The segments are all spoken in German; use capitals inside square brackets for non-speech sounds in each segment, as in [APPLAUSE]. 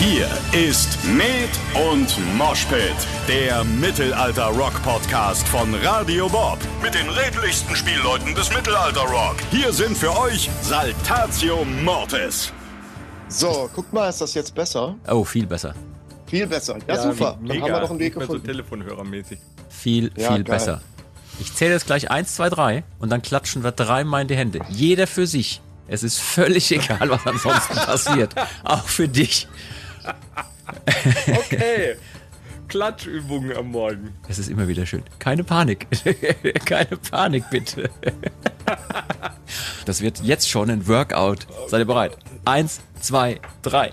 Hier ist Med und Moshpit, der Mittelalter-Rock-Podcast von Radio Bob. Mit den redlichsten Spielleuten des Mittelalter-Rock. Hier sind für euch Saltatio Mortis. So, guck mal, ist das jetzt besser? Oh, viel besser. Viel besser. Ja, ja super. Dann haben wir doch einen Weg gefunden. So Telefonhörermäßig. Viel, ja, viel geil. besser. Ich zähle jetzt gleich 1, 2, 3 und dann klatschen wir dreimal in die Hände. Jeder für sich. Es ist völlig [LAUGHS] egal, was ansonsten passiert. Auch für dich. Okay. Klatschübungen am Morgen. Es ist immer wieder schön. Keine Panik. [LAUGHS] Keine Panik, bitte. das wird jetzt schon ein Workout. Seid ihr bereit? Eins, zwei, drei.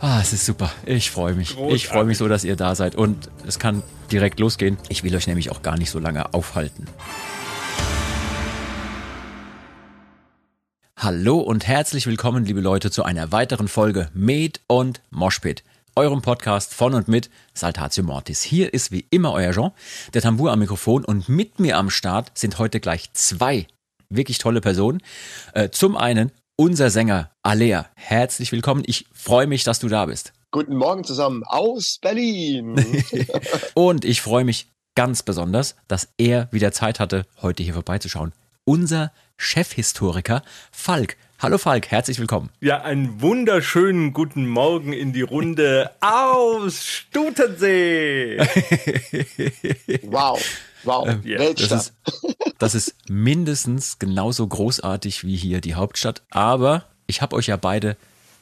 Ah, es ist super. Ich freue mich. Großartig. Ich freue mich so, dass ihr da seid. Und es kann direkt losgehen. Ich will euch nämlich auch gar nicht so lange aufhalten. Hallo und herzlich willkommen, liebe Leute, zu einer weiteren Folge Med und Moshpit, eurem Podcast von und mit Saltatio Mortis. Hier ist wie immer euer Jean, der Tambour am Mikrofon und mit mir am Start sind heute gleich zwei wirklich tolle Personen. Äh, zum einen unser Sänger Alea. Herzlich willkommen. Ich freue mich, dass du da bist. Guten Morgen zusammen aus Berlin. [LAUGHS] und ich freue mich ganz besonders, dass er wieder Zeit hatte, heute hier vorbeizuschauen. Unser Chefhistoriker Falk. Hallo Falk, herzlich willkommen. Ja, einen wunderschönen guten Morgen in die Runde aus Stutensee. [LAUGHS] wow. Wow, ähm, Weltstadt. Das ist, das ist mindestens genauso großartig wie hier die Hauptstadt. Aber ich habe euch ja beide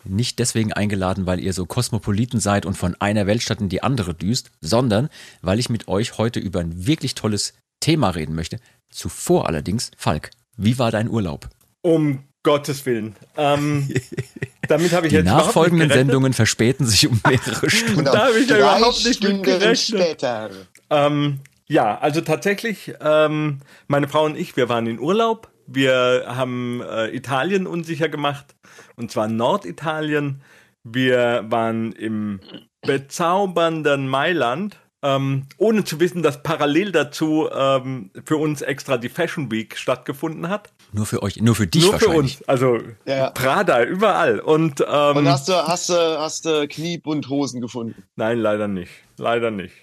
nicht deswegen eingeladen, weil ihr so Kosmopoliten seid und von einer Weltstadt in die andere düst, sondern weil ich mit euch heute über ein wirklich tolles Thema reden möchte. Zuvor allerdings, Falk, wie war dein Urlaub? Um Gottes Willen. Ähm, [LAUGHS] damit habe ich Die jetzt nachfolgenden Sendungen verspäten sich um mehrere Stunden. [LAUGHS] da habe ich ja überhaupt nicht mit gerechnet. Ähm, ja, also tatsächlich, ähm, meine Frau und ich, wir waren in Urlaub. Wir haben äh, Italien unsicher gemacht, und zwar Norditalien. Wir waren im bezaubernden Mailand ähm, ohne zu wissen, dass parallel dazu ähm, für uns extra die Fashion Week stattgefunden hat. Nur für euch, nur für dich Nur für uns, also ja. Prada, überall. Und, ähm, Und hast du, hast du, hast du Kniebundhosen gefunden? Nein, leider nicht. Leider nicht.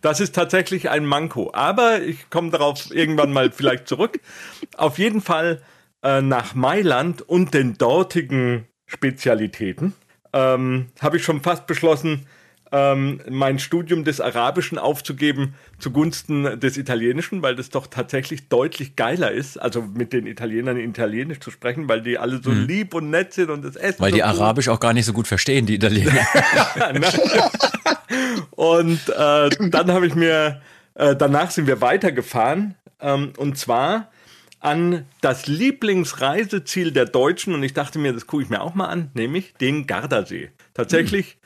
Das ist tatsächlich ein Manko. Aber ich komme darauf irgendwann mal [LAUGHS] vielleicht zurück. Auf jeden Fall äh, nach Mailand und den dortigen Spezialitäten ähm, habe ich schon fast beschlossen, ähm, mein Studium des Arabischen aufzugeben zugunsten des Italienischen, weil das doch tatsächlich deutlich geiler ist, also mit den Italienern Italienisch zu sprechen, weil die alle so mhm. lieb und nett sind und das Essen. Weil so die Arabisch auch gar nicht so gut verstehen, die Italiener. [LAUGHS] Ne? und äh, dann habe ich mir, äh, danach sind wir weitergefahren ähm, und zwar an das Lieblingsreiseziel der Deutschen und ich dachte mir, das gucke ich mir auch mal an, nämlich den Gardasee. Tatsächlich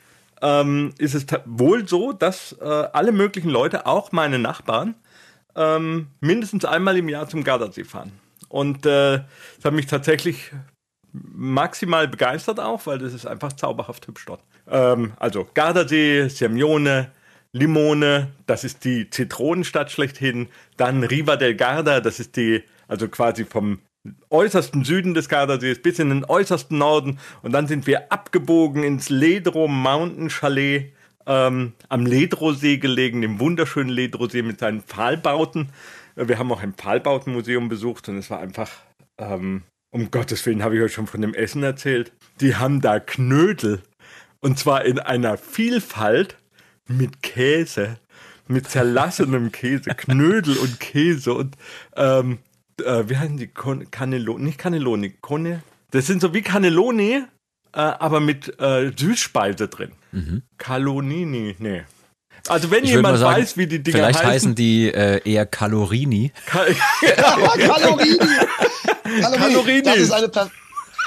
ähm, ist es wohl so, dass äh, alle möglichen Leute, auch meine Nachbarn, ähm, mindestens einmal im Jahr zum Gardasee fahren. Und äh, das hat mich tatsächlich maximal begeistert auch, weil das ist einfach zauberhaft hübsch dort. Ähm, also Gardasee, Semione, Limone, das ist die Zitronenstadt schlechthin. Dann Riva del Garda, das ist die, also quasi vom äußersten Süden des Gardasees bis in den äußersten Norden und dann sind wir abgebogen ins Ledro Mountain Chalet ähm, am Ledro-See gelegen, dem wunderschönen Ledro-See mit seinen Pfahlbauten. Äh, wir haben auch ein Pfahlbautenmuseum besucht und es war einfach, ähm, um Gottes Willen habe ich euch schon von dem Essen erzählt. Die haben da Knödel und zwar in einer Vielfalt mit Käse mit zerlassenem Käse, Knödel und Käse und ähm, äh, wie heißen die? Cannelloni, nicht Cannelloni, Conne. Das sind so wie Cannelloni, äh, aber mit äh, Süßspeise drin. Mhm. Calonini, nee. Also wenn ich jemand sagen, weiß, wie die Dinger vielleicht heißen. Vielleicht heißen die äh, eher Calorini. Ja, [LAUGHS] Calorini. Calorini. Das ist eine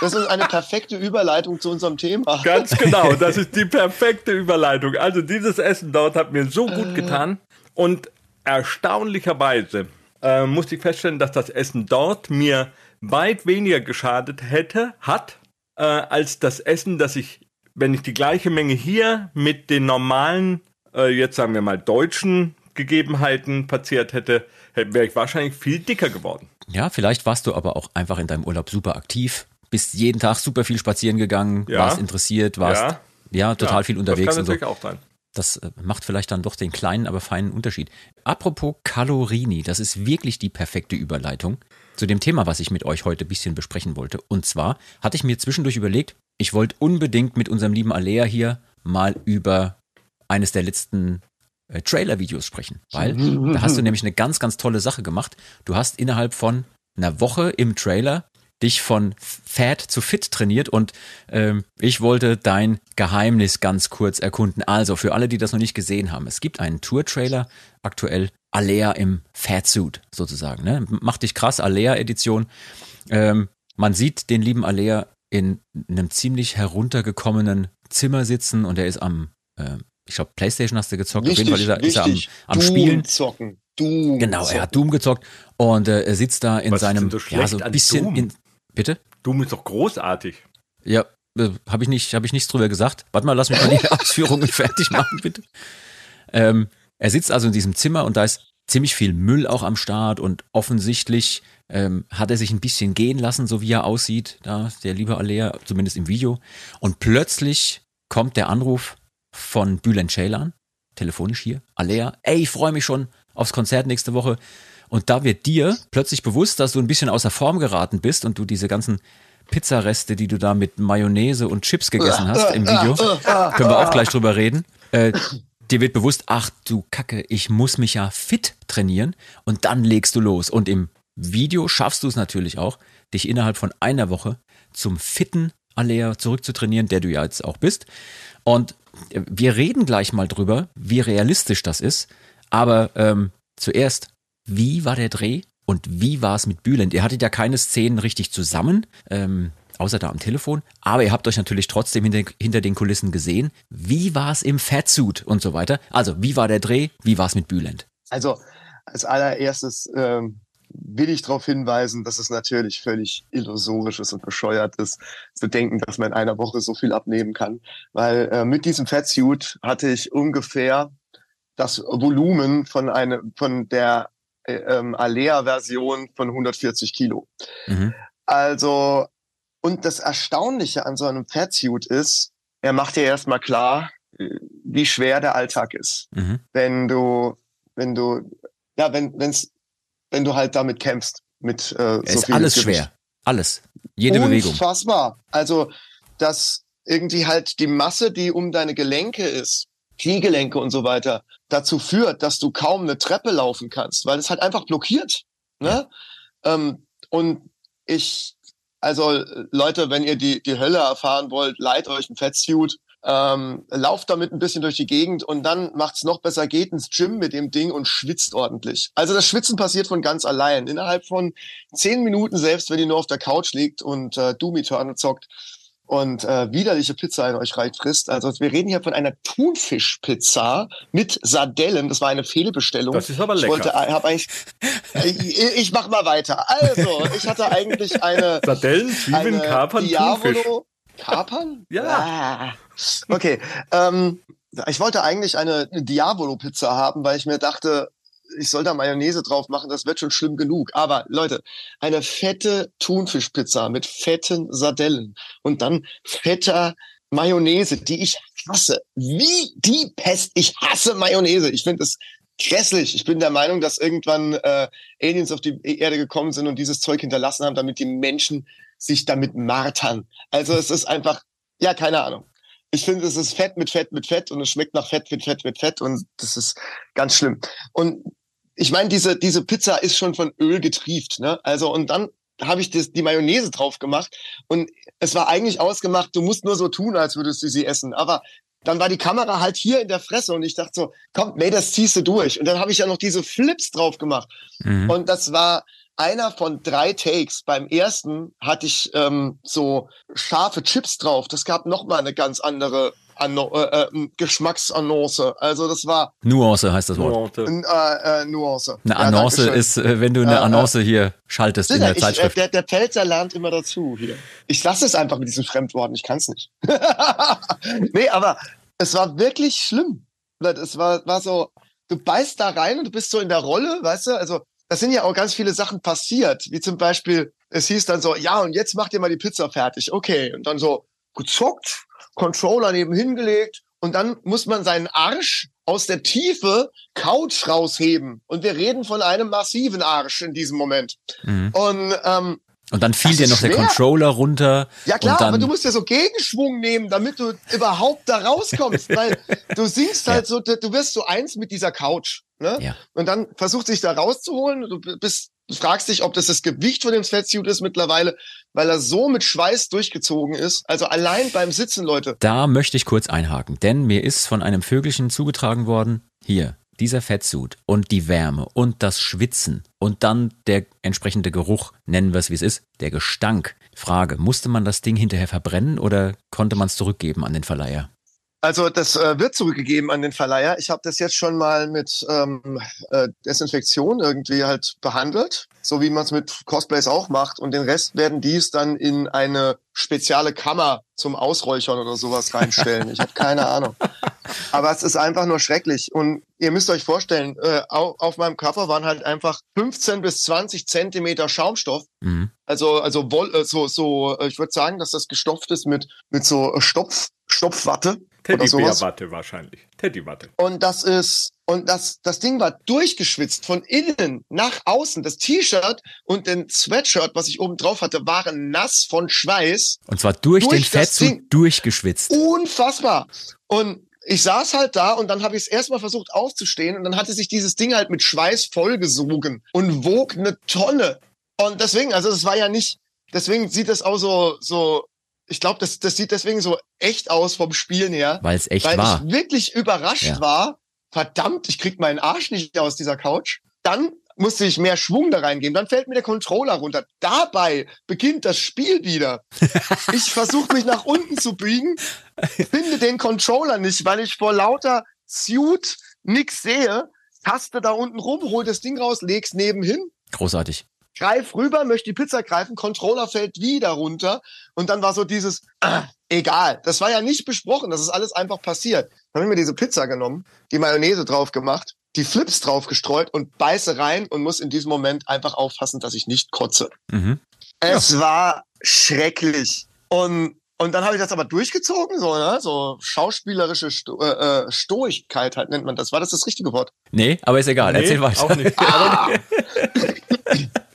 das ist eine perfekte Überleitung zu unserem Thema. Ganz [LAUGHS] genau, das ist die perfekte Überleitung. Also dieses Essen dort hat mir so gut getan und erstaunlicherweise äh, musste ich feststellen, dass das Essen dort mir weit weniger geschadet hätte, hat, äh, als das Essen, das ich, wenn ich die gleiche Menge hier mit den normalen, äh, jetzt sagen wir mal deutschen Gegebenheiten verzehrt hätte, wäre ich wahrscheinlich viel dicker geworden. Ja, vielleicht warst du aber auch einfach in deinem Urlaub super aktiv. bist jeden Tag super viel spazieren gegangen, Ja. warst interessiert, warst ja, Ja. total Ja, viel unterwegs Das kann und so. natürlich auch sein. Das äh, macht vielleicht dann doch den kleinen, aber feinen Unterschied. Apropos Kalorini, das ist wirklich die perfekte Überleitung zu dem Thema, was ich mit euch heute ein bisschen besprechen wollte. Und zwar hatte ich mir zwischendurch überlegt, ich wollte unbedingt mit unserem lieben Alea hier mal über eines der letzten äh, Trailer-Videos sprechen. Weil [LAUGHS] da hast du nämlich eine ganz, ganz tolle Sache gemacht. Du hast innerhalb von einer Woche im Trailer dich von Fat zu Fit trainiert und ähm, ich wollte dein Geheimnis ganz kurz erkunden. Also für alle, die das noch nicht gesehen haben, es gibt einen Tour-Trailer aktuell, Alea im Fatsuit sozusagen. Ne? Macht dich krass, Alea-Edition. Ähm, man sieht den lieben Alea in einem ziemlich heruntergekommenen Zimmer sitzen und er ist am, äh, ich glaube, Playstation hast du gezockt, auf jeden Fall ist er, ist er am, am Doom Spielen. zocken. Doom Genau, er hat Doom gezockt und äh, er sitzt da in Was seinem, so ja, so ein bisschen in, bitte? Doom ist doch großartig. Ja, äh, habe ich nicht, habe ich nichts drüber gesagt. Warte mal, lass mich mal die [LAUGHS] Ausführungen fertig machen, bitte. Ähm, er sitzt also in diesem Zimmer und da ist ziemlich viel Müll auch am Start und offensichtlich ähm, hat er sich ein bisschen gehen lassen, so wie er aussieht, da der liebe Alea, zumindest im Video. Und plötzlich kommt der Anruf von Bülent Ceylan, telefonisch hier, Alea, ey, ich freue mich schon aufs Konzert nächste Woche. Und da wird dir plötzlich bewusst, dass du ein bisschen außer Form geraten bist und du diese ganzen Pizzareste, die du da mit Mayonnaise und Chips gegessen hast im Video, können wir auch gleich drüber reden. Äh, dir wird bewusst, ach du Kacke, ich muss mich ja fit trainieren und dann legst du los. Und im Video schaffst du es natürlich auch, dich innerhalb von einer Woche zum fitten Alea zurückzutrainieren, der du ja jetzt auch bist. Und wir reden gleich mal drüber, wie realistisch das ist. Aber ähm, zuerst, wie war der Dreh und wie war es mit Bülent? Ihr hattet ja keine Szenen richtig zusammen, ähm, außer da am Telefon. Aber ihr habt euch natürlich trotzdem hinter, hinter den Kulissen gesehen. Wie war es im Fatsuit und so weiter? Also, wie war der Dreh? Wie war es mit Bülent? Also als allererstes ähm, will ich darauf hinweisen, dass es natürlich völlig illusorisch ist und bescheuert ist, zu denken, dass man in einer Woche so viel abnehmen kann. Weil äh, mit diesem Fatsuit hatte ich ungefähr das Volumen von eine, von der ähm, Alea-Version von 140 Kilo. Mhm. Also, und das Erstaunliche an so einem Fatsuit ist, er macht dir erstmal klar, äh, wie schwer der Alltag ist Mhm. wenn du, wenn du, ja, wenn, wenn's, wenn du halt damit kämpfst, mit äh, Es so ist alles Gewicht. schwer. Alles. Jede Bewegung. Unfassbar. Also, dass irgendwie halt die Masse, die um deine Gelenke ist, Kniegelenke und so weiter, dazu führt, dass du kaum eine Treppe laufen kannst, weil es halt einfach blockiert. Ne? Ähm, und ich, also Leute, wenn ihr die, die Hölle erfahren wollt, leiht euch ein Fettsuit, ähm, lauft damit ein bisschen durch die Gegend und dann macht's noch besser, geht ins Gym mit dem Ding und schwitzt ordentlich. Also das Schwitzen passiert von ganz allein. Innerhalb von zehn Minuten, selbst wenn ihr nur auf der Couch liegt und äh, Doom Eternal zockt und äh, widerliche Pizza in euch rein frisst. Also wir reden hier von einer Thunfischpizza mit Sardellen. Das war eine Fehlbestellung. Das ist aber Ich lecker. wollte, äh, hab eigentlich, ich, ich mach mal weiter. Also, ich hatte eigentlich eine [LAUGHS] Sardellen, Zwiebeln, Kapern, Thunfisch. Diavolo. Kapern? Ja. Ah. Okay. Ähm, ich wollte eigentlich eine Diavolo-Pizza haben, weil ich mir dachte, ich soll da Mayonnaise drauf machen, das wird schon schlimm genug. Aber Leute, eine fette Thunfischpizza mit fetten Sardellen und dann fetter Mayonnaise, die ich hasse. Wie die Pest. Ich hasse Mayonnaise. Ich finde es grässlich. Ich bin der Meinung, dass irgendwann äh, Aliens auf die Erde gekommen sind und dieses Zeug hinterlassen haben, damit die Menschen sich damit martern. Also es ist einfach, ja, keine Ahnung. Ich finde, es ist Fett mit Fett mit Fett und es schmeckt nach Fett mit Fett mit Fett und das ist ganz schlimm. Und ich meine, diese, diese Pizza ist schon von Öl getrieft, ne? Also, und dann habe ich das, die Mayonnaise drauf gemacht und es war eigentlich ausgemacht, du musst nur so tun, als würdest du sie essen. Aber dann war die Kamera halt hier in der Fresse und ich dachte so, komm, nee, das ziehst du durch. Und dann habe ich ja noch diese Flips drauf gemacht. Mhm. Und das war einer von drei Takes. Beim ersten hatte ich ähm, so scharfe Chips drauf. Das gab noch mal eine ganz andere äh, äh, Geschmacksannonce. Also das war Nuance heißt das Wort. Nuance. äh, äh, Nuance. Eine Ja, Annonce Dankeschön. ist, äh, wenn du eine Ja, ja. Annonce hier schaltest in der ich, äh, Zeitschrift. der, der Pelzer lernt immer dazu hier. Ich lasse es einfach mit diesen Fremdworten. Ich kann es nicht. [LAUGHS] nee, aber es war wirklich schlimm. Es war, war so, du beißt da rein und du bist so in der Rolle, weißt du? Also, da sind ja auch ganz viele Sachen passiert, wie zum Beispiel, es hieß dann so, ja, und jetzt macht ihr mal die Pizza fertig. Okay. Und dann so gezockt, Controller neben hingelegt und dann muss man seinen Arsch aus der Tiefe Couch rausheben. Und wir reden von einem massiven Arsch in diesem Moment. Mhm. Und ähm, und dann fiel dir noch schwer. der Controller runter. Ja klar, aber du musst ja so Gegenschwung nehmen, damit du überhaupt da rauskommst, [LAUGHS] weil du sinkst halt ja. so, du wirst so eins mit dieser Couch. Ne? Ja. Und dann versucht sich da rauszuholen. Du bist, du fragst dich, ob das das Gewicht von dem Fettsuit ist mittlerweile, weil er so mit Schweiß durchgezogen ist. Also allein beim Sitzen, Leute. Da möchte ich kurz einhaken, denn mir ist von einem Vögelchen zugetragen worden, hier, dieser Fettsuit und die Wärme und das Schwitzen und dann der entsprechende Geruch, nennen wir es wie es ist, der Gestank. Frage, musste man das Ding hinterher verbrennen oder konnte man es zurückgeben an den Verleiher? Also das äh, wird zurückgegeben an den Verleiher. Ich habe das jetzt schon mal mit ähm, äh, Desinfektion irgendwie halt behandelt, so wie man es mit Cosplays auch macht. Und den Rest werden dies dann in eine spezielle Kammer zum Ausräuchern oder sowas reinstellen. Ich habe keine Ahnung. Aber es ist einfach nur schrecklich. Und ihr müsst euch vorstellen, äh, auf, auf meinem Körper waren halt einfach 15 bis 20 Zentimeter Schaumstoff. Mhm. Also, also woll, äh, so, so, ich würde sagen, dass das gestopft ist mit, mit so Stopf, Stopfwatte. Teddybärwatte wahrscheinlich. Teddywatte. Und das ist, und das, das Ding war durchgeschwitzt von innen nach außen. Das T-Shirt und den Sweatshirt, was ich oben drauf hatte, waren nass von Schweiß. Und zwar durch, durch den Fettzug durchgeschwitzt. Unfassbar. Und ich saß halt da und dann habe ich es erstmal versucht aufzustehen und dann hatte sich dieses Ding halt mit Schweiß vollgesogen und wog eine Tonne. Und deswegen, also es war ja nicht, deswegen sieht es auch so, so ich glaube, das, das sieht deswegen so echt aus vom Spielen her. Weil es echt war. Weil ich wirklich überrascht ja. war. Verdammt, ich krieg meinen Arsch nicht aus dieser Couch. Dann musste ich mehr Schwung da reingeben. Dann fällt mir der Controller runter. Dabei beginnt das Spiel wieder. [LAUGHS] ich versuche mich nach unten zu biegen, finde den Controller nicht, weil ich vor lauter Suit nix sehe. Taste da unten rum, hol das Ding raus, leg's nebenhin. Großartig greif rüber, möchte die Pizza greifen, Controller fällt wieder runter und dann war so dieses, äh, egal, das war ja nicht besprochen, das ist alles einfach passiert. Dann haben wir diese Pizza genommen, die Mayonnaise drauf gemacht, die Flips drauf gestreut und beiße rein und muss in diesem Moment einfach aufpassen, dass ich nicht kotze. Mhm. Es ja. war schrecklich. Und und dann habe ich das aber durchgezogen, so, ne? so schauspielerische Sto äh, äh Stoigkeit halt nennt man das. War das das richtige Wort? Nee, aber ist egal. Nee, Erzähl weiter. Auch nicht. [LAUGHS] Ah! [LAUGHS] [LAUGHS]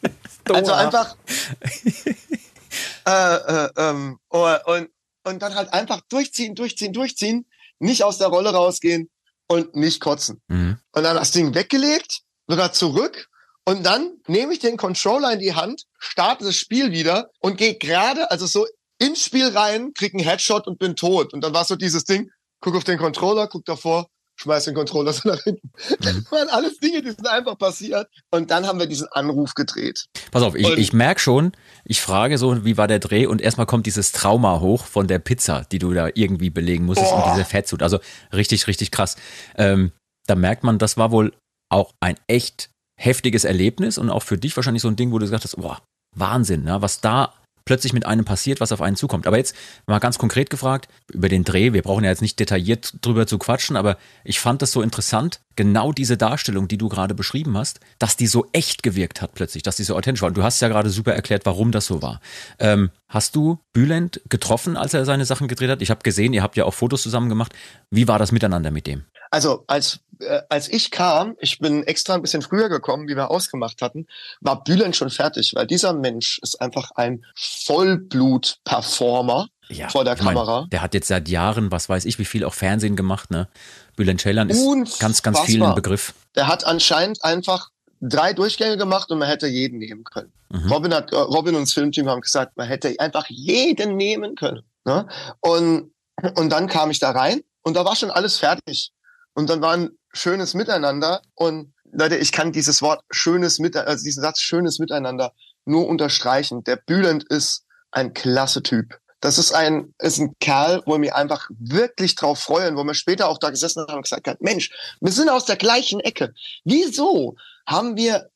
also einfach [LAUGHS] äh, äh, ähm, oh, und, und dann halt einfach durchziehen, durchziehen, durchziehen, nicht aus der Rolle rausgehen und nicht kotzen. Mhm. Und dann das Ding weggelegt, sogar zurück und dann nehme ich den Controller in die Hand, starte das Spiel wieder und gehe gerade, also so ins Spiel rein, krieg einen Headshot und bin tot. Und dann war so dieses Ding, guck auf den Controller, guck davor, schmeiß den Controller so nach hinten. Das mhm. [LAUGHS] waren alles Dinge, die sind einfach passiert. Und dann haben wir diesen Anruf gedreht. Pass auf, ich, ich merke schon, ich frage so, wie war der Dreh? Und erstmal kommt dieses Trauma hoch von der Pizza, die du da irgendwie belegen musstest oh. und diese Fettsud. Also richtig, richtig krass. Ähm, da merkt man, das war wohl auch ein echt heftiges Erlebnis und auch für dich wahrscheinlich so ein Ding, wo du gesagt hast, boah, Wahnsinn, ne? was da plötzlich mit einem passiert, was auf einen zukommt. Aber jetzt mal ganz konkret gefragt über den Dreh. Wir brauchen ja jetzt nicht detailliert drüber zu quatschen, aber ich fand das so interessant, genau diese Darstellung, die du gerade beschrieben hast, dass die so echt gewirkt hat plötzlich, dass die so authentisch war. Und du hast ja gerade super erklärt, warum das so war. Ähm, hast du Bülent getroffen, als er seine Sachen gedreht hat? Ich habe gesehen, ihr habt ja auch Fotos zusammen gemacht. Wie war das miteinander mit dem? Also als äh, als ich kam, ich bin extra ein bisschen früher gekommen, wie wir ausgemacht hatten, war Bülent schon fertig, weil dieser Mensch ist einfach ein Vollblut-Performer ja, vor der Kamera. Mein, der hat jetzt seit Jahren, was weiß ich, wie viel auch Fernsehen gemacht, ne? Bülent Ceylan ist Unfassbar. ganz, ganz viel ein Begriff. Der hat anscheinend einfach drei Durchgänge gemacht und man hätte jeden nehmen können. Mhm. Robin hat, äh, Robin und das Filmteam haben gesagt, man hätte einfach jeden nehmen können. Ne? Und, und dann kam ich da rein und da war schon alles fertig. Und dann war ein schönes Miteinander. Und Leute, ich kann dieses Wort schönes Miteinander, also diesen Satz schönes Miteinander nur unterstreichen. Der Bülent ist ein klasse Typ. Das ist ein, ist ein Kerl, wo wir einfach wirklich drauf freuen, wo wir später auch da gesessen haben und gesagt haben, Mensch, wir sind aus der gleichen Ecke. Wieso haben wir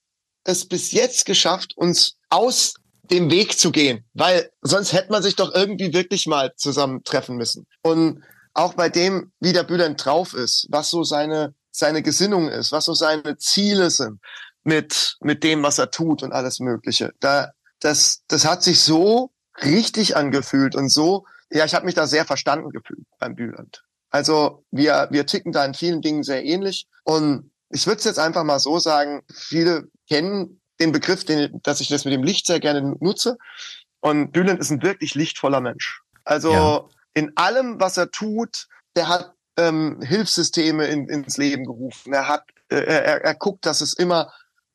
es bis jetzt geschafft, uns aus dem Weg zu gehen? Weil sonst hätte man sich doch irgendwie wirklich mal zusammentreffen müssen. Und auch bei dem, wie der Bülent drauf ist, was so seine, seine Gesinnung ist, was so seine Ziele sind mit, mit dem, was er tut und alles Mögliche. Da, das, das hat sich so richtig angefühlt und so, ja, ich habe mich da sehr verstanden gefühlt beim Bülent. Also wir, wir ticken da in vielen Dingen sehr ähnlich. Und ich würde es jetzt einfach mal so sagen, viele kennen den Begriff, den, dass ich das mit dem Licht sehr gerne nutze. Und Bülent ist ein wirklich lichtvoller Mensch. Also ja. In allem, was er tut, der hat ähm, Hilfssysteme in, ins Leben gerufen. Er hat, äh, er, er guckt, dass es immer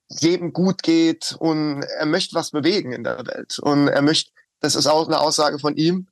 jedem gut geht und er möchte was bewegen in der Welt. Und er möchte, das ist auch eine Aussage von ihm,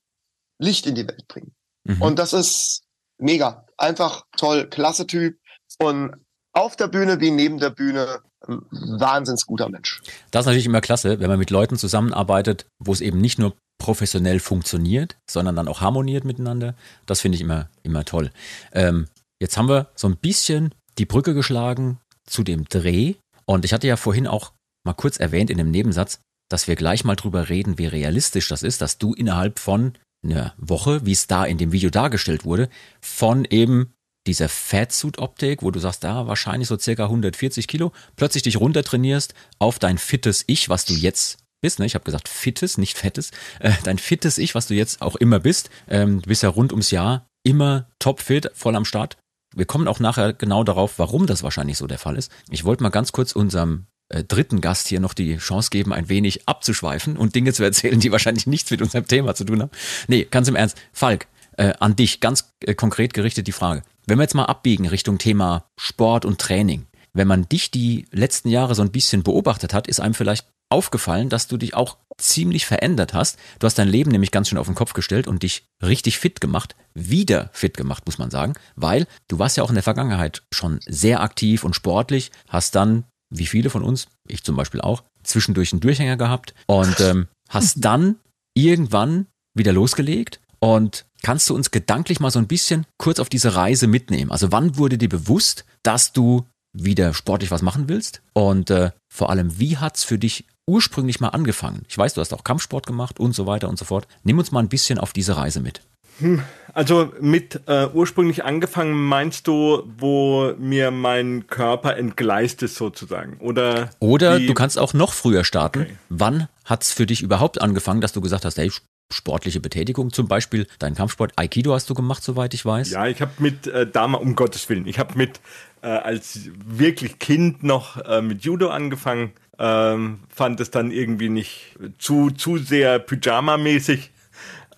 Licht in die Welt bringen. Mhm. Und das ist mega. Einfach toll, klasse Typ. Und auf der Bühne wie neben der Bühne wahnsinns guter Mensch. Das ist natürlich immer klasse, wenn man mit Leuten zusammenarbeitet, wo es eben nicht nur professionell funktioniert, sondern dann auch harmoniert miteinander. Das finde ich immer, immer toll. Ähm, jetzt haben wir so ein bisschen die Brücke geschlagen zu dem Dreh. Und ich hatte ja vorhin auch mal kurz erwähnt in dem Nebensatz, dass wir gleich mal drüber reden, wie realistisch das ist, dass du innerhalb von einer Woche, wie es da in dem Video dargestellt wurde, von eben dieser Fatsuit-Optik, wo du sagst, da wahrscheinlich so circa 140 Kilo, plötzlich dich runtertrainierst auf dein fittes Ich, was du jetzt bist. Ne? Ich habe gesagt fittes, nicht fettes. Äh, dein fittes Ich, was du jetzt auch immer bist. Ähm, du bist ja rund ums Jahr immer topfit, voll am Start. Wir kommen auch nachher genau darauf, warum das wahrscheinlich so der Fall ist. Ich wollte mal ganz kurz unserem äh, dritten Gast hier noch die Chance geben, ein wenig abzuschweifen und Dinge zu erzählen, die wahrscheinlich nichts mit unserem Thema zu tun haben. Nee, ganz im Ernst. Falk, äh, an dich ganz äh, konkret gerichtet die Frage. Wenn wir jetzt mal abbiegen Richtung Thema Sport und Training, wenn man dich die letzten Jahre so ein bisschen beobachtet hat, ist einem vielleicht aufgefallen, dass du dich auch ziemlich verändert hast. Du hast dein Leben nämlich ganz schön auf den Kopf gestellt und dich richtig fit gemacht, wieder fit gemacht, muss man sagen, weil du warst ja auch in der Vergangenheit schon sehr aktiv und sportlich, hast dann, wie viele von uns, ich zum Beispiel auch, zwischendurch einen Durchhänger gehabt und ähm, [LAUGHS] hast dann irgendwann wieder losgelegt und kannst du uns gedanklich mal so ein bisschen kurz auf diese Reise mitnehmen? Also wann wurde dir bewusst, dass du wieder sportlich was machen willst? Und äh, vor allem, wie hat's für dich ursprünglich mal angefangen? Ich weiß, du hast auch Kampfsport gemacht und so weiter und so fort. Nimm uns mal ein bisschen auf diese Reise mit. Hm, also mit äh, ursprünglich angefangen meinst du, wo mir mein Körper entgleist ist sozusagen? Oder, Oder du kannst auch noch früher starten. Okay. Wann hat's für dich überhaupt angefangen, dass du gesagt hast, hey, sportliche Betätigung zum Beispiel? Dein Kampfsport Aikido hast du gemacht, soweit ich weiß. Ja, ich habe mit äh, damals, um Gottes Willen, ich habe mit äh, als wirklich Kind noch äh, mit Judo angefangen ähm, fand es dann irgendwie nicht zu, zu sehr Pyjama-mäßig.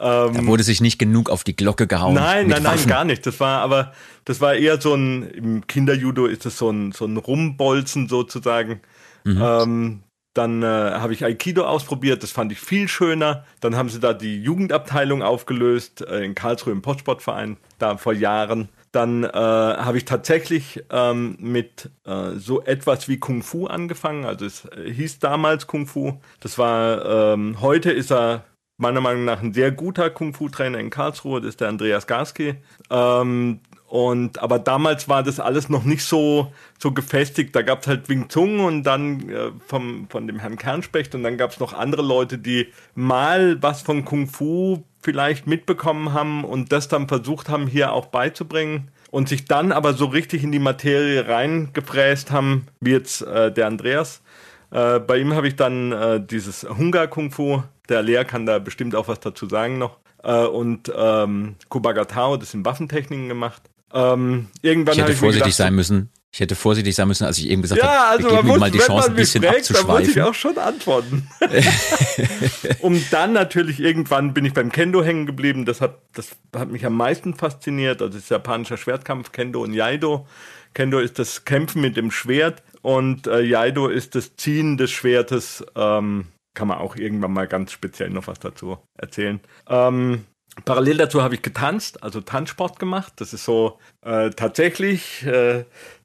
Ähm, da wurde sich nicht genug auf die Glocke gehauen. Nein, nein, nein, gar nicht. Das war aber, das war eher so ein, im Kinderjudo ist es so ein, so ein Rumbolzen sozusagen. Mhm. Ähm, dann äh, habe ich Aikido ausprobiert, das fand ich viel schöner. Dann haben sie da die Jugendabteilung aufgelöst äh, in Karlsruhe im Postsportverein, da vor Jahren. Dann äh, habe ich tatsächlich ähm, mit äh, so etwas wie Kung Fu angefangen. Also es äh, hieß damals Kung Fu. Das war, ähm, heute ist er meiner Meinung nach ein sehr guter Kung Fu Trainer in Karlsruhe. Das ist der Andreas Garski. Ähm, und aber damals war das alles noch nicht so so gefestigt. Da gab es halt Wing Zung und dann äh, vom von dem Herrn Kernspecht und dann gab es noch andere Leute, die mal was von Kung Fu vielleicht mitbekommen haben und das dann versucht haben, hier auch beizubringen und sich dann aber so richtig in die Materie reingefräst haben, wie jetzt äh, der Andreas. Äh, bei ihm habe ich dann äh, dieses Hungar Kung Fu, der Lehrer kann da bestimmt auch was dazu sagen noch, äh, und ähm, Kubagatao, das sind Waffentechniken gemacht. Ähm, irgendwann ich hätte vorsichtig gedacht, sein müssen, ich hätte vorsichtig sein müssen, als ich eben gesagt ja, habe, also geben ihm mal die Chance, ein bisschen fragt, abzuschweifen. Da muss ich auch schon antworten. [LAUGHS] um dann natürlich irgendwann bin ich beim Kendo hängen geblieben. Das hat, das hat mich am meisten fasziniert. Also das ist japanischer Schwertkampf, Kendo und Jaido. Kendo ist das Kämpfen mit dem Schwert und äh, Jaido ist das Ziehen des Schwertes. Ähm, kann man auch irgendwann mal ganz speziell noch was dazu erzählen. Ähm, Parallel dazu habe ich getanzt, also Tanzsport gemacht. Das ist so äh, tatsächlich, äh,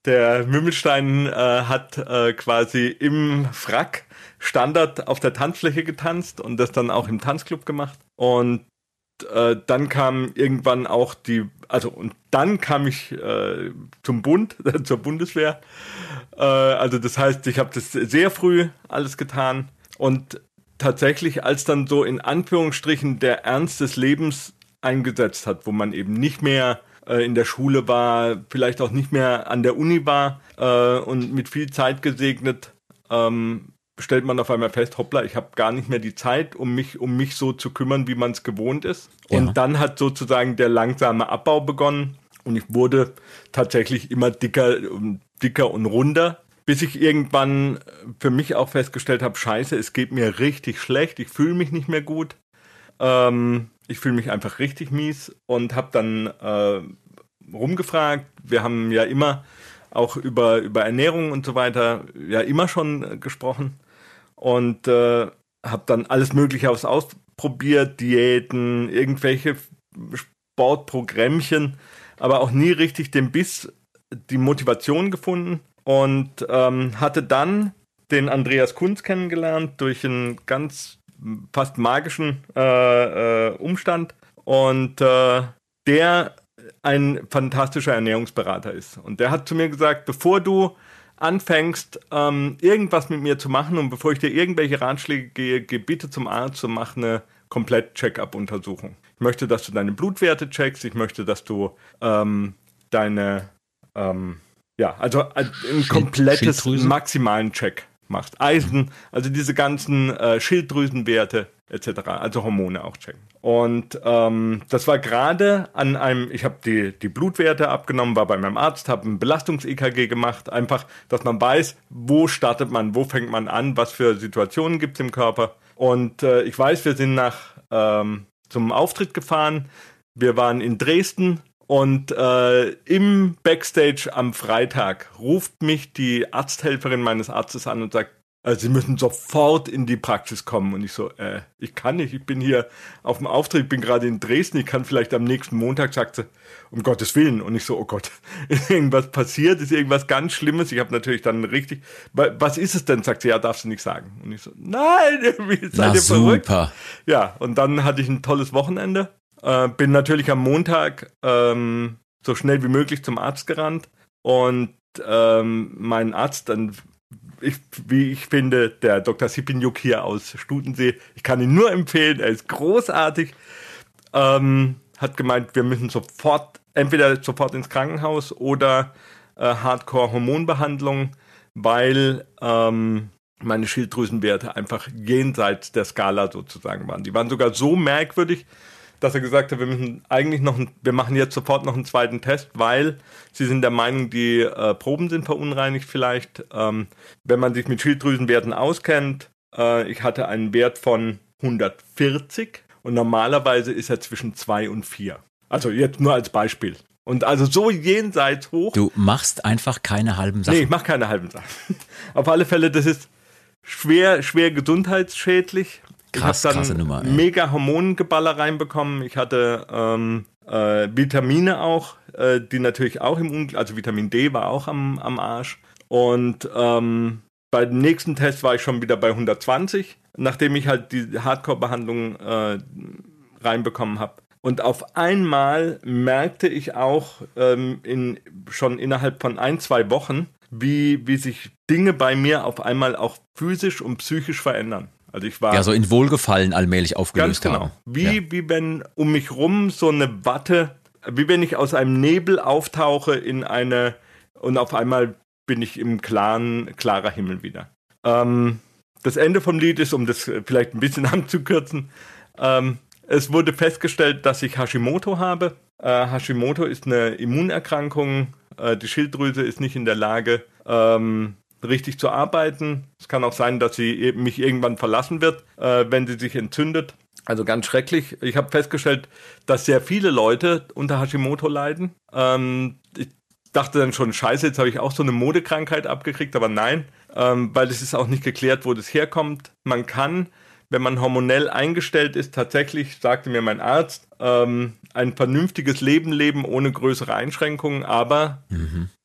der Mümmelstein äh, hat äh, quasi im Frack Standard auf der Tanzfläche getanzt und das dann auch im Tanzclub gemacht. Und äh, dann kam irgendwann auch die, also und dann kam ich äh, zum Bund, [LAUGHS] zur Bundeswehr. also das heißt, ich habe das sehr früh alles getan. Und tatsächlich, als dann so in Anführungsstrichen der Ernst des Lebens eingesetzt hat, wo man eben nicht mehr äh, in der Schule war, vielleicht auch nicht mehr an der Uni war äh, und mit viel Zeit gesegnet, ähm, stellt man auf einmal fest, hoppla, ich habe gar nicht mehr die Zeit, um mich um mich so zu kümmern, wie man es gewohnt ist. Und Ja. dann hat sozusagen der langsame Abbau begonnen und ich wurde tatsächlich immer dicker, und dicker und runder, bis ich irgendwann für mich auch festgestellt habe, scheiße, es geht mir richtig schlecht, ich fühle mich nicht mehr gut. Ähm, ich fühle mich einfach richtig mies und habe dann äh, rumgefragt. Wir haben ja immer auch über, über Ernährung und so weiter ja immer schon gesprochen und äh, habe dann alles Mögliche aus ausprobiert, Diäten, irgendwelche Sportprogrammchen, aber auch nie richtig den Biss, die Motivation gefunden und ähm, hatte dann den Andreas Kunz kennengelernt durch einen ganz fast magischen äh, äh, Umstand und äh, der ein fantastischer Ernährungsberater ist. Und der hat zu mir gesagt, bevor du anfängst, ähm, irgendwas mit mir zu machen und bevor ich dir irgendwelche Ratschläge gehe, geh bitte zum Arzt und mach eine komplett Check-up-Untersuchung. Ich möchte, dass du deine Blutwerte checkst, ich möchte, dass du ähm, deine, ähm, ja, also ein komplettes maximalen Check machst. Eisen, also diese ganzen äh, Schilddrüsenwerte etc., also Hormone auch checken. Und ähm, das war gerade an einem, ich habe die, die Blutwerte abgenommen, war bei meinem Arzt, habe ein Belastungs-EKG gemacht, einfach, dass man weiß, wo startet man, wo fängt man an, was für Situationen gibt es im Körper. Und äh, ich weiß, wir sind nach ähm, zum Auftritt gefahren, wir waren in Dresden und äh, im Backstage am Freitag ruft mich die Arzthelferin meines Arztes an und sagt, äh, Sie müssen sofort in die Praxis kommen. Und ich so, äh, ich kann nicht, ich bin hier auf dem Auftritt, ich bin gerade in Dresden, ich kann vielleicht am nächsten Montag, sagt sie, um Gottes Willen. Und ich so, oh Gott, [LAUGHS] ist irgendwas passiert, ist irgendwas ganz Schlimmes. Ich habe natürlich dann richtig, "Wa- was ist es denn? Sagt sie, ja, darfst du nicht sagen. Und ich so, nein, [LAUGHS] wie seid Na ihr verrückt? super. Ja, und dann hatte ich ein tolles Wochenende. Äh, bin natürlich am Montag ähm, so schnell wie möglich zum Arzt gerannt. Und ähm, mein Arzt, dann, ich, wie ich finde, der Dr. Sipinjuk hier aus Stutensee, ich kann ihn nur empfehlen, er ist großartig. Ähm, hat gemeint, wir müssen sofort, entweder sofort ins Krankenhaus oder äh, Hardcore-Hormonbehandlung, weil ähm, meine Schilddrüsenwerte einfach jenseits der Skala sozusagen waren. Die waren sogar so merkwürdig, dass er gesagt hat, wir müssen eigentlich noch, ein, wir machen jetzt sofort noch einen zweiten Test, weil sie sind der Meinung, die äh, Proben sind verunreinigt vielleicht. Ähm, wenn man sich mit Schilddrüsenwerten auskennt, äh, ich hatte einen Wert von 140 und normalerweise ist er zwischen 2 und 4. Also jetzt nur als Beispiel. Und also so jenseits hoch. Du machst einfach keine halben Sachen. Nee, ich mache keine halben Sachen. [LAUGHS] Auf alle Fälle, das ist schwer, schwer gesundheitsschädlich. Krass, ich habe krasse dann Nummer, mega Hormongeballer reinbekommen. Ich hatte ähm, äh, Vitamine auch, äh, die natürlich auch im Ungl also Vitamin D war auch am, am Arsch. Und ähm, bei dem nächsten Test war ich schon wieder bei 120, nachdem ich halt die Hardcore-Behandlung äh, reinbekommen habe. Und auf einmal merkte ich auch ähm, in, schon innerhalb von ein, zwei Wochen, wie, wie sich Dinge bei mir auf einmal auch physisch und psychisch verändern. Also ich war Ja, so in Wohlgefallen allmählich ganz aufgelöst genau. haben. Wie, Ja. wie wenn um mich rum so eine Watte, wie wenn ich aus einem Nebel auftauche in eine und auf einmal bin ich im klaren, klarer Himmel wieder. Ähm, das Ende vom Lied ist, um das vielleicht ein bisschen [LAUGHS] anzukürzen, ähm, es wurde festgestellt, dass ich Hashimoto habe. Äh, Hashimoto ist eine Immunerkrankung. Äh, die Schilddrüse ist nicht in der Lage, ähm, richtig zu arbeiten. Es kann auch sein, dass sie eben mich irgendwann verlassen wird, äh, wenn sie sich entzündet. Also ganz schrecklich. Ich habe festgestellt, dass sehr viele Leute unter Hashimoto leiden. Ähm, ich dachte dann schon, scheiße, jetzt habe ich auch so eine Modekrankheit abgekriegt, aber nein, ähm, weil es ist auch nicht geklärt, wo das herkommt. Man kann, wenn man hormonell eingestellt ist, tatsächlich, sagte mir mein Arzt, ähm, ein vernünftiges Leben leben ohne größere Einschränkungen, aber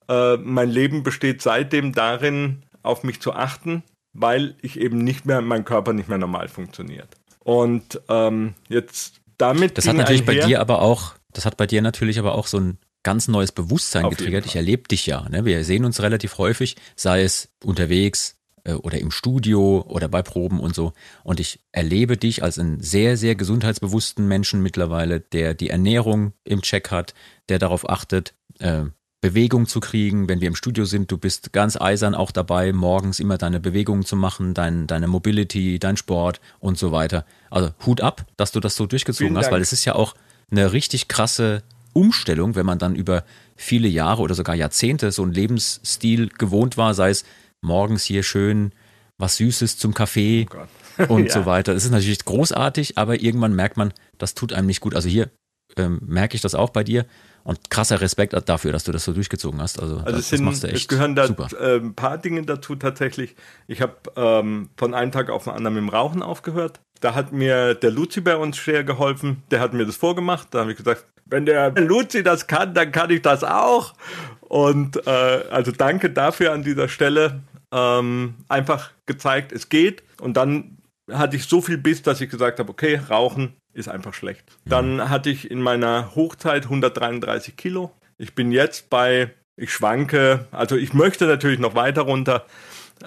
äh, mein Leben besteht seitdem darin, auf mich zu achten, weil ich eben nicht mehr, mein Körper nicht mehr normal funktioniert. Und ähm, jetzt damit. Das hat natürlich bei dir aber auch, das hat bei dir natürlich aber auch so ein ganz neues Bewusstsein Auf getriggert. Ich erlebe dich ja. Ne? Wir sehen uns relativ häufig, sei es unterwegs äh, oder im Studio oder bei Proben und so. Und ich erlebe dich als einen sehr, sehr gesundheitsbewussten Menschen mittlerweile, der die Ernährung im Check hat, der darauf achtet, äh, Bewegung zu kriegen, wenn wir im Studio sind. Du bist ganz eisern auch dabei, morgens immer deine Bewegungen zu machen, dein, deine Mobility, dein Sport und so weiter. Also Hut ab, dass du das so durchgezogen Vielen hast, Dank. weil es ist ja auch eine richtig krasse Umstellung, wenn man dann über viele Jahre oder sogar Jahrzehnte so einen Lebensstil gewohnt war, sei es morgens hier schön was Süßes zum Kaffee Gott. [LAUGHS] und Ja. so weiter. Es ist natürlich großartig, aber irgendwann merkt man, das tut einem nicht gut. Also hier ähm, merke ich das auch bei dir und krasser Respekt dafür, dass du das so durchgezogen hast. Also, Also das, es, sind, das machst du es echt gehören da super. äh, ein paar Dinge dazu tatsächlich. Ich habe ähm, von einem Tag auf den anderen mit dem Rauchen aufgehört. Da hat mir der Luzi bei uns sehr geholfen. Der hat mir das vorgemacht. Da habe ich gesagt, wenn der Luzi das kann, dann kann ich das auch. Und äh, also danke dafür an dieser Stelle. Ähm, einfach gezeigt, es geht. Und dann hatte ich so viel Biss, dass ich gesagt habe, okay, Rauchen ist einfach schlecht. Dann hatte ich in meiner Hochzeit 133 Kilo. Ich bin jetzt bei, ich schwanke, also ich möchte natürlich noch weiter runter,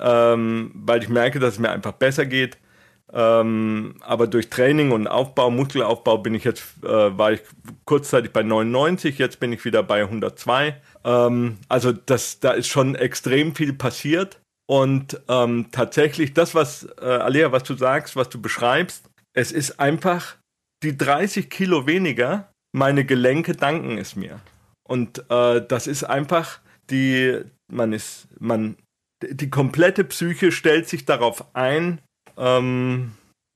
ähm, weil ich merke, dass es mir einfach besser geht. Ähm, aber durch Training und Aufbau, Muskelaufbau bin ich jetzt, äh, war ich kurzzeitig bei 99, jetzt bin ich wieder bei 102. Ähm, also das, da ist schon extrem viel passiert. Und ähm, tatsächlich das, was, äh, Alea, was du sagst, was du beschreibst, es ist einfach die 30 Kilo weniger, meine Gelenke danken es mir. Und äh, das ist einfach die, man ist, man, die komplette Psyche stellt sich darauf ein, ähm,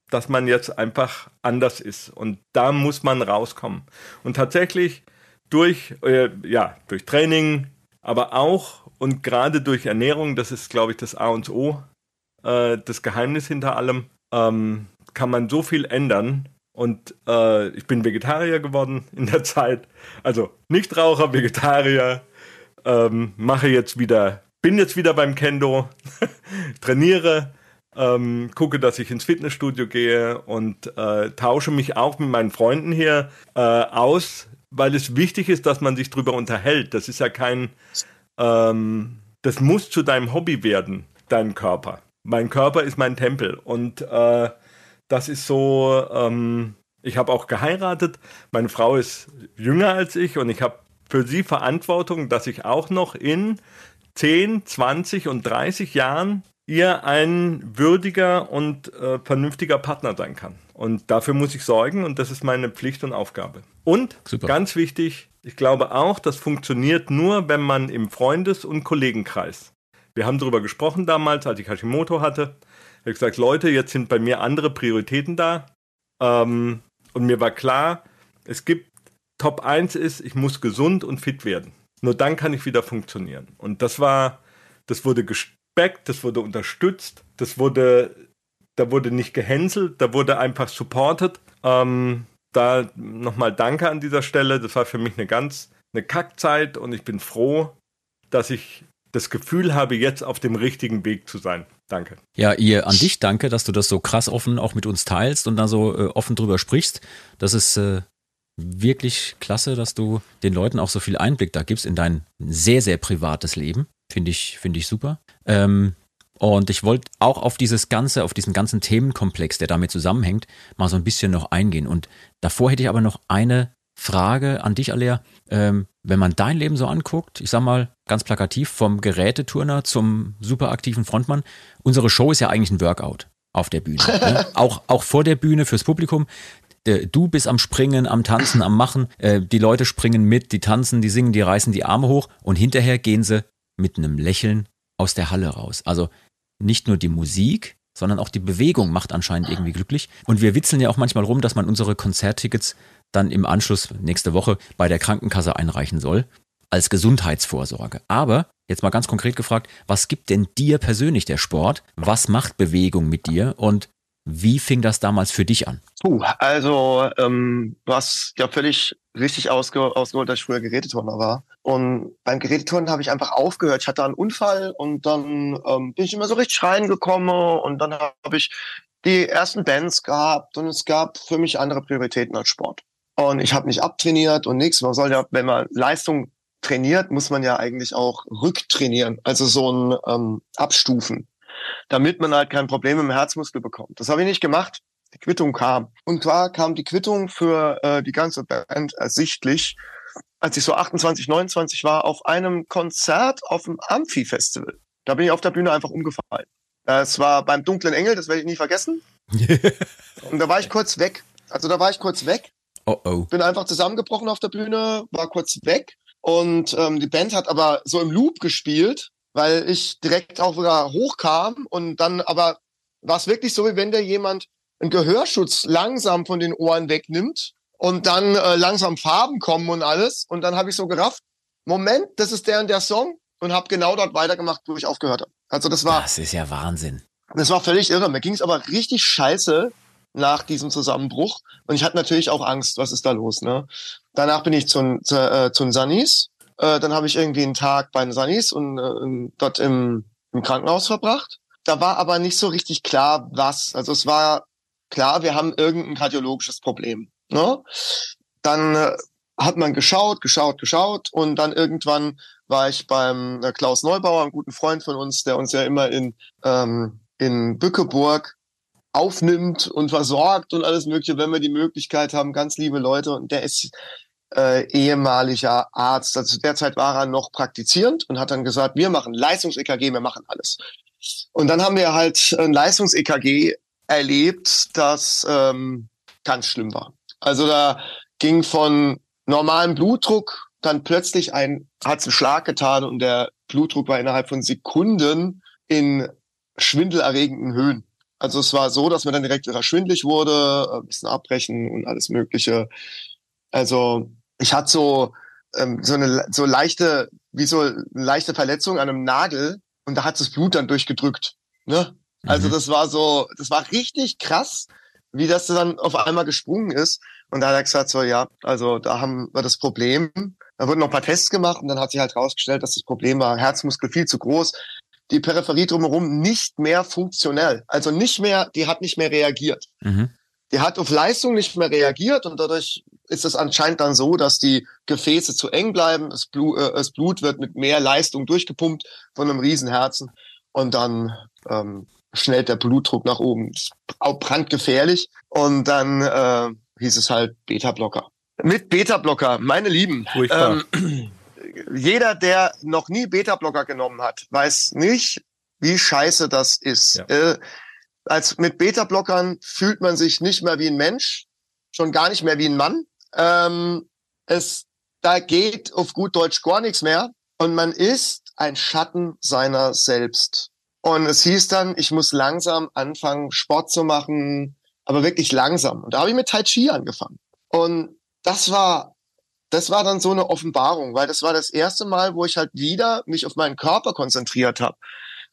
dass man jetzt einfach anders ist. Und da muss man rauskommen. Und tatsächlich durch, äh, ja, durch Training, aber auch und gerade durch Ernährung, das ist, glaube ich, das A und O, äh, das Geheimnis hinter allem, ähm, kann man so viel ändern. Und äh, ich bin Vegetarier geworden in der Zeit. Also Nichtraucher, Vegetarier, ähm, mache jetzt wieder, bin jetzt wieder beim Kendo, [LAUGHS] trainiere, ähm, gucke, dass ich ins Fitnessstudio gehe und äh, tausche mich auch mit meinen Freunden hier äh, aus, weil es wichtig ist, dass man sich drüber unterhält. Das ist ja kein, ähm, das muss zu deinem Hobby werden, dein Körper. Mein Körper ist mein Tempel und äh, das ist so, ähm, ich habe auch geheiratet. Meine Frau ist jünger als ich und ich habe für sie Verantwortung, dass ich auch noch in 10, 20 und 30 Jahren ihr ein würdiger und äh, vernünftiger Partner sein kann. Und dafür muss ich sorgen und das ist meine Pflicht und Aufgabe. Und Super. ganz wichtig, ich glaube auch, das funktioniert nur, wenn man im Freundes- und Kollegenkreis. Wir haben darüber gesprochen damals, als ich Hashimoto hatte. Ich habe gesagt, Leute, jetzt sind bei mir andere Prioritäten da. Ähm, und mir war klar, es gibt Top 1 ist, ich muss gesund und fit werden. Nur dann kann ich wieder funktionieren. Und das war, das wurde gespeckt, das wurde unterstützt, das wurde, da wurde nicht gehänselt, da wurde einfach supported. Ähm, da nochmal Danke an dieser Stelle. Das war für mich eine ganz, eine Kackzeit und ich bin froh, dass ich das Gefühl habe, jetzt auf dem richtigen Weg zu sein. Danke. Ja, ihr an dich danke, dass du das so krass offen auch mit uns teilst und da so äh, offen drüber sprichst. Das ist äh, wirklich klasse, dass du den Leuten auch so viel Einblick da gibst in dein sehr, sehr privates Leben. Finde ich, finde ich super. Ähm, und ich wollte auch auf dieses ganze, auf diesen ganzen Themenkomplex, der damit zusammenhängt, mal so ein bisschen noch eingehen. Und davor hätte ich aber noch eine Frage an dich, Alea. Ähm, wenn man dein Leben so anguckt, ich sag mal ganz plakativ, vom Geräteturner zum superaktiven Frontmann, unsere Show ist ja eigentlich ein Workout auf der Bühne. [LAUGHS] Ne? auch, auch vor der Bühne fürs Publikum. Äh, Du bist am Springen, am Tanzen, am Machen. Äh, Die Leute springen mit, die tanzen, die singen, die reißen die Arme hoch und hinterher gehen sie mit einem Lächeln aus der Halle raus. Also nicht nur die Musik, sondern auch die Bewegung macht anscheinend irgendwie glücklich. Und wir witzeln ja auch manchmal rum, dass man unsere Konzerttickets dann im Anschluss nächste Woche bei der Krankenkasse einreichen soll, als Gesundheitsvorsorge. Aber jetzt mal ganz konkret gefragt, was gibt denn dir persönlich der Sport? Was macht Bewegung mit dir? Und wie fing das damals für dich an? Puh, also ähm, hast ja völlig richtig ausge ausgeholt, dass ich früher Geräteturner war. Und beim Geräteturnen habe ich einfach aufgehört. Ich hatte einen Unfall und dann ähm, bin ich immer so richtig reingekommen und dann habe ich die ersten Bands gehabt und es gab für mich andere Prioritäten als Sport. Und ich habe nicht abtrainiert und nichts. Man soll ja, wenn man Leistung trainiert, muss man ja eigentlich auch rücktrainieren, also so ein ähm, Abstufen, damit man halt kein Problem im Herzmuskel bekommt. Das habe ich nicht gemacht. Die Quittung kam. Und zwar kam die Quittung für äh, die ganze Band ersichtlich als ich so 28, 29 war, auf einem Konzert auf dem Amphi-Festival. Da bin ich auf der Bühne einfach umgefallen. Es war beim Dunklen Engel, das werde ich nie vergessen. [LAUGHS] und da war ich kurz weg. Also da war ich kurz weg. Oh oh. Bin einfach zusammengebrochen auf der Bühne, war kurz weg. Und ähm, die Band hat aber so im Loop gespielt, weil ich direkt auch wieder hochkam und dann aber war es wirklich so, wie wenn der jemand einen Gehörschutz langsam von den Ohren wegnimmt und dann äh, langsam Farben kommen und alles. Und dann habe ich so gerafft, Moment, das ist der und der Song und habe genau dort weitergemacht, wo ich aufgehört habe. Also das war. Das ist ja Wahnsinn. Das war völlig irre. Mir ging es aber richtig scheiße nach diesem Zusammenbruch. Und ich hatte natürlich auch Angst, was ist da los, ne? Danach bin ich zu, zu, äh, zu den Sunnies. Äh, dann habe ich irgendwie einen Tag bei den Sunnies und äh, dort im, im Krankenhaus verbracht. Da war aber nicht so richtig klar, was. Also es war klar, wir haben irgendein kardiologisches Problem. Ne? Dann äh, hat man geschaut, geschaut, geschaut und dann irgendwann war ich beim äh, Klaus Neubauer, einem guten Freund von uns, der uns ja immer in, ähm, in Bückeburg aufnimmt und versorgt und alles Mögliche, wenn wir die Möglichkeit haben, ganz liebe Leute. Und der ist äh, ehemaliger Arzt. Also derzeit war er noch praktizierend und hat dann gesagt, wir machen Leistungs-EKG, wir machen alles. Und dann haben wir halt ein Leistungs-EKG erlebt, das ähm, ganz schlimm war. Also da ging von normalem Blutdruck dann plötzlich ein, hat einen Schlag getan und der Blutdruck war innerhalb von Sekunden in schwindelerregenden Höhen. Also es war so, dass mir dann direkt wieder schwindlig wurde, ein bisschen abbrechen und alles Mögliche. Also ich hatte so ähm, so eine so leichte, wie so eine leichte Verletzung an einem Nagel und da hat das Blut dann durchgedrückt. Ne? Also mhm. das war so, das war richtig krass, wie das dann auf einmal gesprungen ist. Und da hat er gesagt, so ja, also da haben wir das Problem. Da wurden noch ein paar Tests gemacht und dann hat sich halt herausgestellt, dass das Problem war, Herzmuskel viel zu groß, die Peripherie drumherum nicht mehr funktionell. Also nicht mehr, die hat nicht mehr reagiert. Mhm. Die hat auf Leistung nicht mehr reagiert und dadurch ist es anscheinend dann so, dass die Gefäße zu eng bleiben. Das Blut, äh, das Blut wird mit mehr Leistung durchgepumpt von einem Riesenherzen und dann ähm, schnellt der Blutdruck nach oben. Das ist auch brandgefährlich. Und dann äh, hieß es halt Beta-Blocker. Mit Beta-Blocker, meine Lieben. Ähm, jeder, der noch nie Beta-Blocker genommen hat, weiß nicht, wie scheiße das ist. Ja. Äh, als mit Beta-Blockern fühlt man sich nicht mehr wie ein Mensch, schon gar nicht mehr wie ein Mann. Ähm, es, da geht auf gut Deutsch gar nichts mehr und man ist ein Schatten seiner selbst. Und es hieß dann, ich muss langsam anfangen, Sport zu machen, aber wirklich langsam. Und da habe ich mit Tai Chi angefangen. Und das war das war dann so eine Offenbarung, weil das war das erste Mal, wo ich halt wieder mich auf meinen Körper konzentriert habe.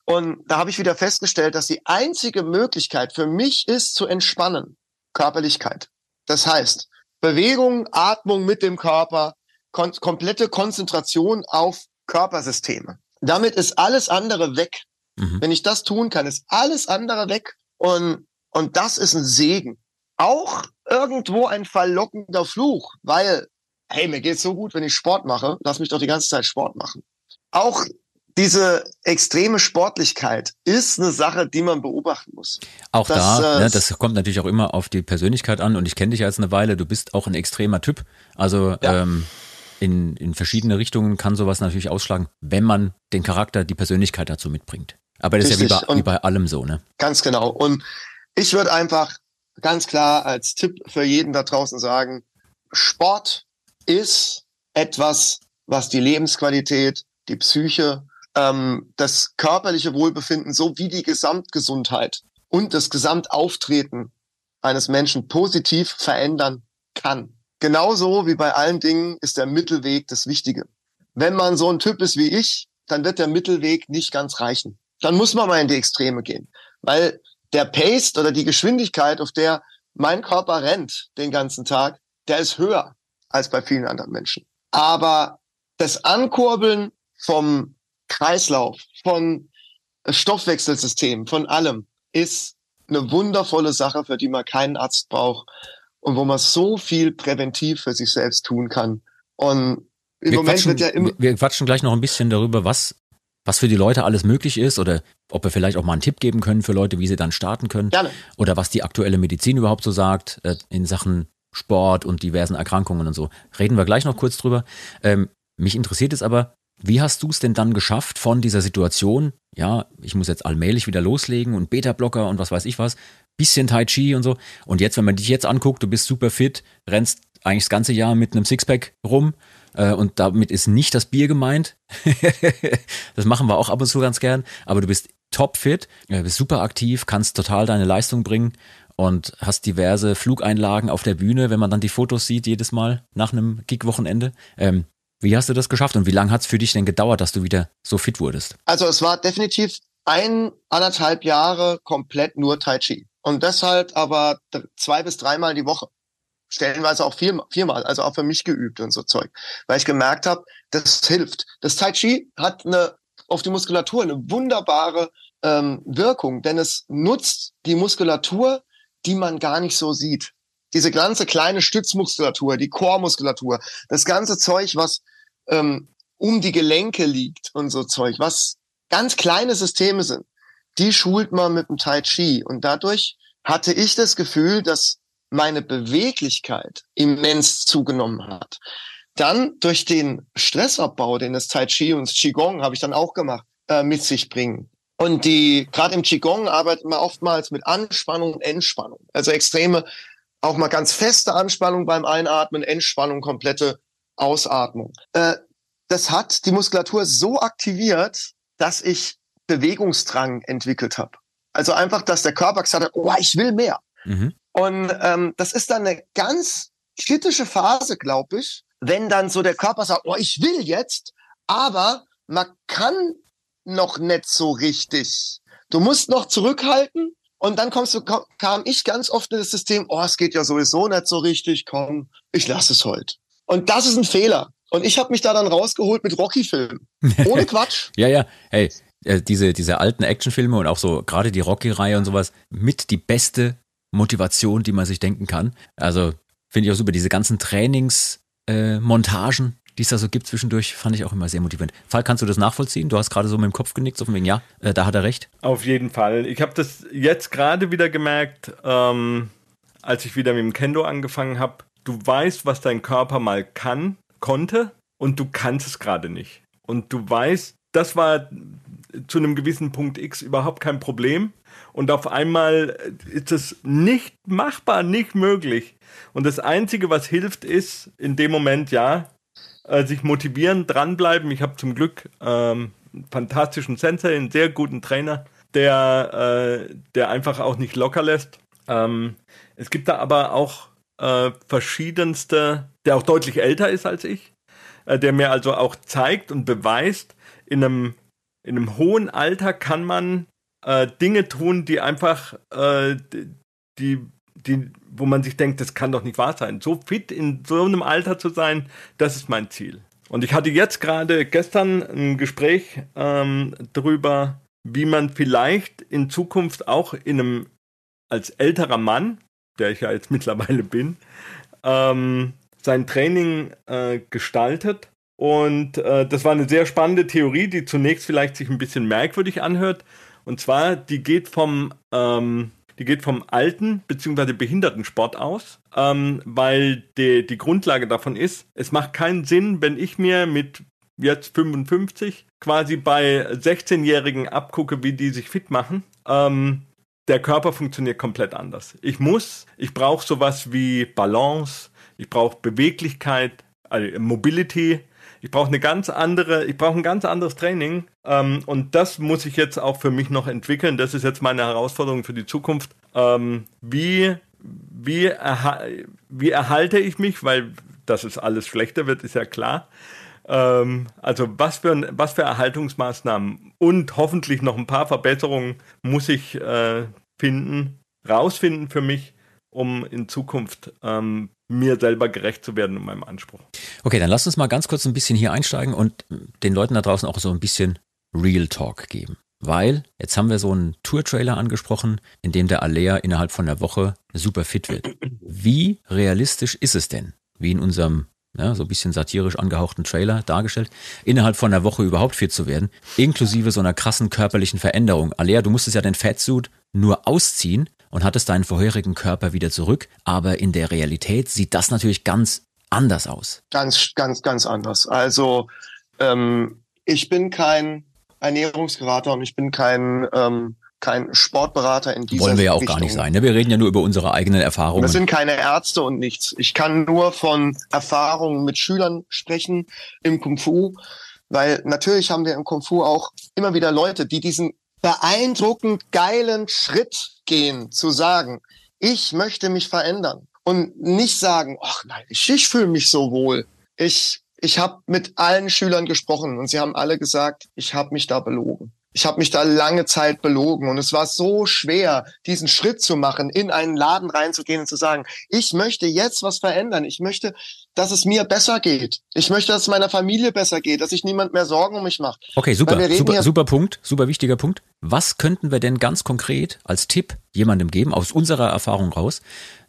Und da habe ich wieder festgestellt, dass die einzige Möglichkeit für mich ist zu entspannen, Körperlichkeit. Das heißt, Bewegung, Atmung mit dem Körper, kon komplette Konzentration auf Körpersysteme. Damit ist alles andere weg. Mhm. Wenn ich das tun kann, ist alles andere weg. Und, und das ist ein Segen. Auch irgendwo ein verlockender Fluch, weil hey, mir geht's so gut, wenn ich Sport mache, lass mich doch die ganze Zeit Sport machen. Auch diese extreme Sportlichkeit ist eine Sache, die man beobachten muss. Auch das, da, äh, ne, das kommt natürlich auch immer auf die Persönlichkeit an und ich kenne dich jetzt eine Weile, du bist auch ein extremer Typ. Also ja. ähm, in, in verschiedene Richtungen kann sowas natürlich ausschlagen, wenn man den Charakter, die Persönlichkeit dazu mitbringt. Aber das Richtig. ist ja wie bei, wie bei allem so, ne? Ganz genau. Und ich würde einfach ganz klar als Tipp für jeden da draußen sagen, Sport ist etwas, was die Lebensqualität, die Psyche, ähm, das körperliche Wohlbefinden sowie die Gesamtgesundheit und das Gesamtauftreten eines Menschen positiv verändern kann. Genauso wie bei allen Dingen ist der Mittelweg das Wichtige. Wenn man so ein Typ ist wie ich, dann wird der Mittelweg nicht ganz reichen. Dann muss man mal in die Extreme gehen, weil der Pace oder die Geschwindigkeit, auf der mein Körper rennt den ganzen Tag, der ist höher als bei vielen anderen Menschen. Aber das Ankurbeln vom Kreislauf, von Stoffwechselsystem, von allem ist eine wundervolle Sache, für die man keinen Arzt braucht und wo man so viel präventiv für sich selbst tun kann. Und im wir Moment quatschen, wird ja immer. Wir quatschen gleich noch ein bisschen darüber, was, was für die Leute alles möglich ist oder ob wir vielleicht auch mal einen Tipp geben können für Leute, wie sie dann starten können. Gerne. Oder was die aktuelle Medizin überhaupt so sagt äh, in Sachen Sport und diversen Erkrankungen und so. Reden wir gleich noch kurz drüber. Ähm, mich interessiert es aber, wie hast du es denn dann geschafft von dieser Situation, ja, ich muss jetzt allmählich wieder loslegen und Beta-Blocker und was weiß ich was, bisschen Tai Chi und so. Und jetzt, wenn man dich jetzt anguckt, du bist super fit, rennst eigentlich das ganze Jahr mit einem Sixpack rum äh, und damit ist nicht das Bier gemeint. [LAUGHS] das machen wir auch ab und zu ganz gern, aber du bist topfit, äh, bist super aktiv, kannst total deine Leistung bringen und hast diverse Flugeinlagen auf der Bühne, wenn man dann die Fotos sieht jedes Mal nach einem Gig-Wochenende. Ähm, wie hast du das geschafft und wie lange hat es für dich denn gedauert, dass du wieder so fit wurdest? Also es war definitiv ein, anderthalb Jahre komplett nur Tai Chi. Und deshalb aber zwei bis dreimal die Woche. Stellenweise auch vier, viermal, also auch für mich geübt und so Zeug. Weil ich gemerkt habe, das hilft. Das Tai Chi hat eine, auf die Muskulatur eine wunderbare ähm, Wirkung, denn es nutzt die Muskulatur, die man gar nicht so sieht diese ganze kleine Stützmuskulatur, die Chormuskulatur, das ganze Zeug, was ähm, um die Gelenke liegt und so Zeug, was ganz kleine Systeme sind, die schult man mit dem Tai Chi. Und dadurch hatte ich das Gefühl, dass meine Beweglichkeit immens zugenommen hat. Dann durch den Stressabbau, den das Tai Chi und das Qigong habe ich dann auch gemacht, äh, mit sich bringen. Und die, gerade im Qigong arbeitet man oftmals mit Anspannung und Entspannung. Also extreme auch mal ganz feste Anspannung beim Einatmen, Entspannung, komplette Ausatmung. Äh, das hat die Muskulatur so aktiviert, dass ich Bewegungsdrang entwickelt habe. Also einfach, dass der Körper gesagt hat, oh, ich will mehr. Mhm. Und ähm, das ist dann eine ganz kritische Phase, glaube ich, wenn dann so der Körper sagt, oh, ich will jetzt, aber man kann noch nicht so richtig. Du musst noch zurückhalten und dann kommst du, kam ich ganz oft in das System, oh, es geht ja sowieso nicht so richtig, komm, ich lasse es heute. Und das ist ein Fehler. Und ich habe mich da dann rausgeholt mit Rocky-Filmen. Ohne [LAUGHS] Quatsch. ja, ja, hey, äh, diese, diese alten Actionfilme und auch so gerade die Rocky-Reihe und sowas, mit die beste Motivation, die man sich denken kann. Also finde ich auch super, diese ganzen Trainingsmontagen, äh, die es da so gibt zwischendurch, fand ich auch immer sehr motivierend. Fall, kannst du das nachvollziehen? Du hast gerade so mit dem Kopf genickt, so von wegen, ja, äh, da hat er recht. Auf jeden Fall. Ich habe das jetzt gerade wieder gemerkt, ähm, als ich wieder mit dem Kendo angefangen habe. Du weißt, was dein Körper mal kann, konnte und du kannst es gerade nicht. Und du weißt, das war zu einem gewissen Punkt X überhaupt kein Problem. Und auf einmal ist es nicht machbar, nicht möglich. Und das Einzige, was hilft, ist in dem Moment, ja, äh, sich motivieren, dranbleiben. Ich habe zum Glück ähm, einen fantastischen Sensei, einen sehr guten Trainer, der, äh, der einfach auch nicht locker lässt. Ähm, es gibt da aber auch äh, verschiedenste, der auch deutlich älter ist als ich, äh, der mir also auch zeigt und beweist, in einem, in einem hohen Alter kann man äh, Dinge tun, die einfach äh, die die, wo man sich denkt, das kann doch nicht wahr sein. So fit in so einem Alter zu sein, das ist mein Ziel. Und ich hatte jetzt gerade gestern ein Gespräch ähm, darüber, wie man vielleicht in Zukunft auch in einem als älterer Mann, der ich ja jetzt [LAUGHS] mittlerweile bin, ähm, sein Training äh, gestaltet. Und äh, das war eine sehr spannende Theorie, die zunächst vielleicht sich ein bisschen merkwürdig anhört. Und zwar, die geht vom ähm, die geht vom alten bzw. Behindertensport aus, ähm, weil die, die Grundlage davon ist, es macht keinen Sinn, wenn ich mir mit jetzt 55 quasi bei 16-Jährigen abgucke, wie die sich fit machen. Ähm, der Körper funktioniert komplett anders. Ich muss, ich brauche sowas wie Balance, ich brauche Beweglichkeit, also Mobility, ich brauche eine ganz andere, ich brauche ein ganz anderes Training. Ähm, und das muss ich jetzt auch für mich noch entwickeln. Das ist jetzt meine Herausforderung für die Zukunft. Ähm, wie, wie, erha wie erhalte ich mich, weil dass es alles schlechter wird, ist ja klar. Ähm, also was für, was für Erhaltungsmaßnahmen und hoffentlich noch ein paar Verbesserungen muss ich äh, finden, rausfinden für mich, um in Zukunft ähm, mir selber gerecht zu werden in meinem Anspruch. Okay, dann lass uns mal ganz kurz ein bisschen hier einsteigen und den Leuten da draußen auch so ein bisschen Real Talk geben. Weil jetzt haben wir so einen Tour-Trailer angesprochen, in dem der Alea innerhalb von einer Woche super fit wird. Wie realistisch ist es denn, wie in unserem ja, so ein bisschen satirisch angehauchten Trailer dargestellt, innerhalb von einer Woche überhaupt fit zu werden, inklusive so einer krassen körperlichen Veränderung. Alea, du musstest ja den Fatsuit nur ausziehen und hattest deinen vorherigen Körper wieder zurück. Aber in der Realität sieht das natürlich ganz anders aus. Ganz, ganz, ganz anders. Also ähm, ich bin kein Ernährungsberater und ich bin kein ähm, kein Sportberater in dieser Wollen wir ja auch Richtung. gar nicht sein. Ne? Wir reden ja nur über unsere eigenen Erfahrungen. Wir sind keine Ärzte und nichts. Ich kann nur von Erfahrungen mit Schülern sprechen im Kung Fu, weil natürlich haben wir im Kung Fu auch immer wieder Leute, die diesen beeindruckend geilen Schritt gehen, zu sagen, ich möchte mich verändern und nicht sagen, ach nein, ich, ich fühle mich so wohl. Ich ich habe mit allen Schülern gesprochen und sie haben alle gesagt, ich habe mich da belogen. Ich habe mich da lange Zeit belogen und es war so schwer, diesen Schritt zu machen, in einen Laden reinzugehen und zu sagen, ich möchte jetzt was verändern. Ich möchte, dass es mir besser geht. Ich möchte, dass es meiner Familie besser geht, dass sich niemand mehr Sorgen um mich macht. Okay, super, super, super Punkt, super wichtiger Punkt. Was könnten wir denn ganz konkret als Tipp jemandem geben, aus unserer Erfahrung raus,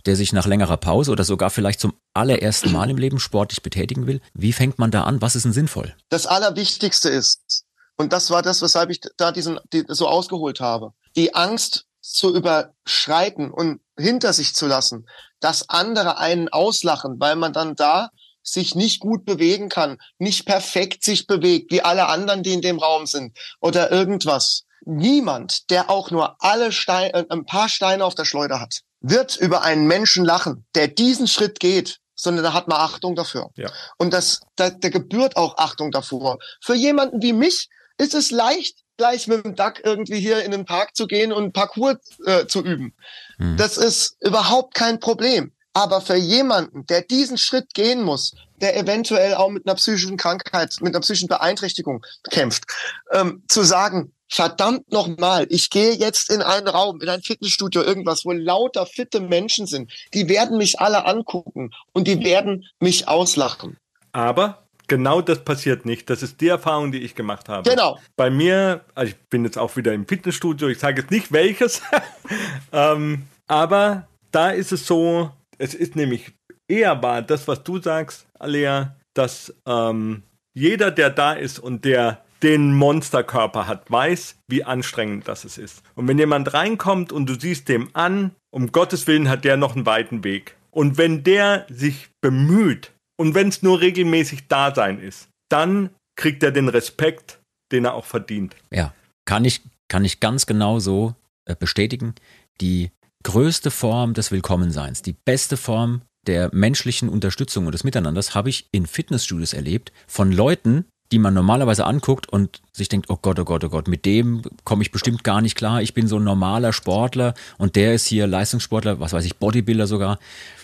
der sich nach längerer Pause oder sogar vielleicht zum allerersten Mal im Leben sportlich betätigen will? Wie fängt man da an? Was ist denn sinnvoll? Das Allerwichtigste ist, und das war das, weshalb ich da diesen die, so ausgeholt habe, die Angst zu überschreiten und hinter sich zu lassen, dass andere einen auslachen, weil man dann da sich nicht gut bewegen kann, nicht perfekt sich bewegt, wie alle anderen, die in dem Raum sind oder irgendwas. Niemand, der auch nur alle Steine, äh, ein paar Steine auf der Schleuder hat, wird über einen Menschen lachen, der diesen Schritt geht, sondern da hat man Achtung dafür. Ja. Und das, da, da gebührt auch Achtung davor. Für jemanden wie mich ist es leicht, gleich mit dem Duck irgendwie hier in den Park zu gehen und Parcours äh, zu üben. Hm. Das ist überhaupt kein Problem. Aber für jemanden, der diesen Schritt gehen muss, der eventuell auch mit einer psychischen Krankheit, mit einer psychischen Beeinträchtigung kämpft, ähm, zu sagen, verdammt nochmal, ich gehe jetzt in einen Raum, in ein Fitnessstudio, irgendwas, wo lauter fitte Menschen sind, die werden mich alle angucken und die werden mich auslachen. Aber genau das passiert nicht. Das ist die Erfahrung, die ich gemacht habe. Genau. Bei mir, also ich bin jetzt auch wieder im Fitnessstudio, ich sage jetzt nicht welches, [LAUGHS] ähm, aber da ist es so, es ist nämlich eher wahr, das, was du sagst, Alea, dass ähm, jeder, der da ist und der den Monsterkörper hat, weiß, wie anstrengend das es ist. Und wenn jemand reinkommt und du siehst dem an, um Gottes Willen hat der noch einen weiten Weg. Und wenn der sich bemüht und wenn es nur regelmäßig Dasein ist, dann kriegt er den Respekt, den er auch verdient. Ja, kann ich, kann ich ganz genau so äh, bestätigen. Die größte Form des Willkommenseins, die beste Form der menschlichen Unterstützung und des Miteinanders habe ich in Fitnessstudios erlebt von Leuten, die man normalerweise anguckt und sich denkt, oh Gott, oh Gott, oh Gott, mit dem komme ich bestimmt gar nicht klar. Ich bin so ein normaler Sportler und der ist hier Leistungssportler, was weiß ich, Bodybuilder sogar.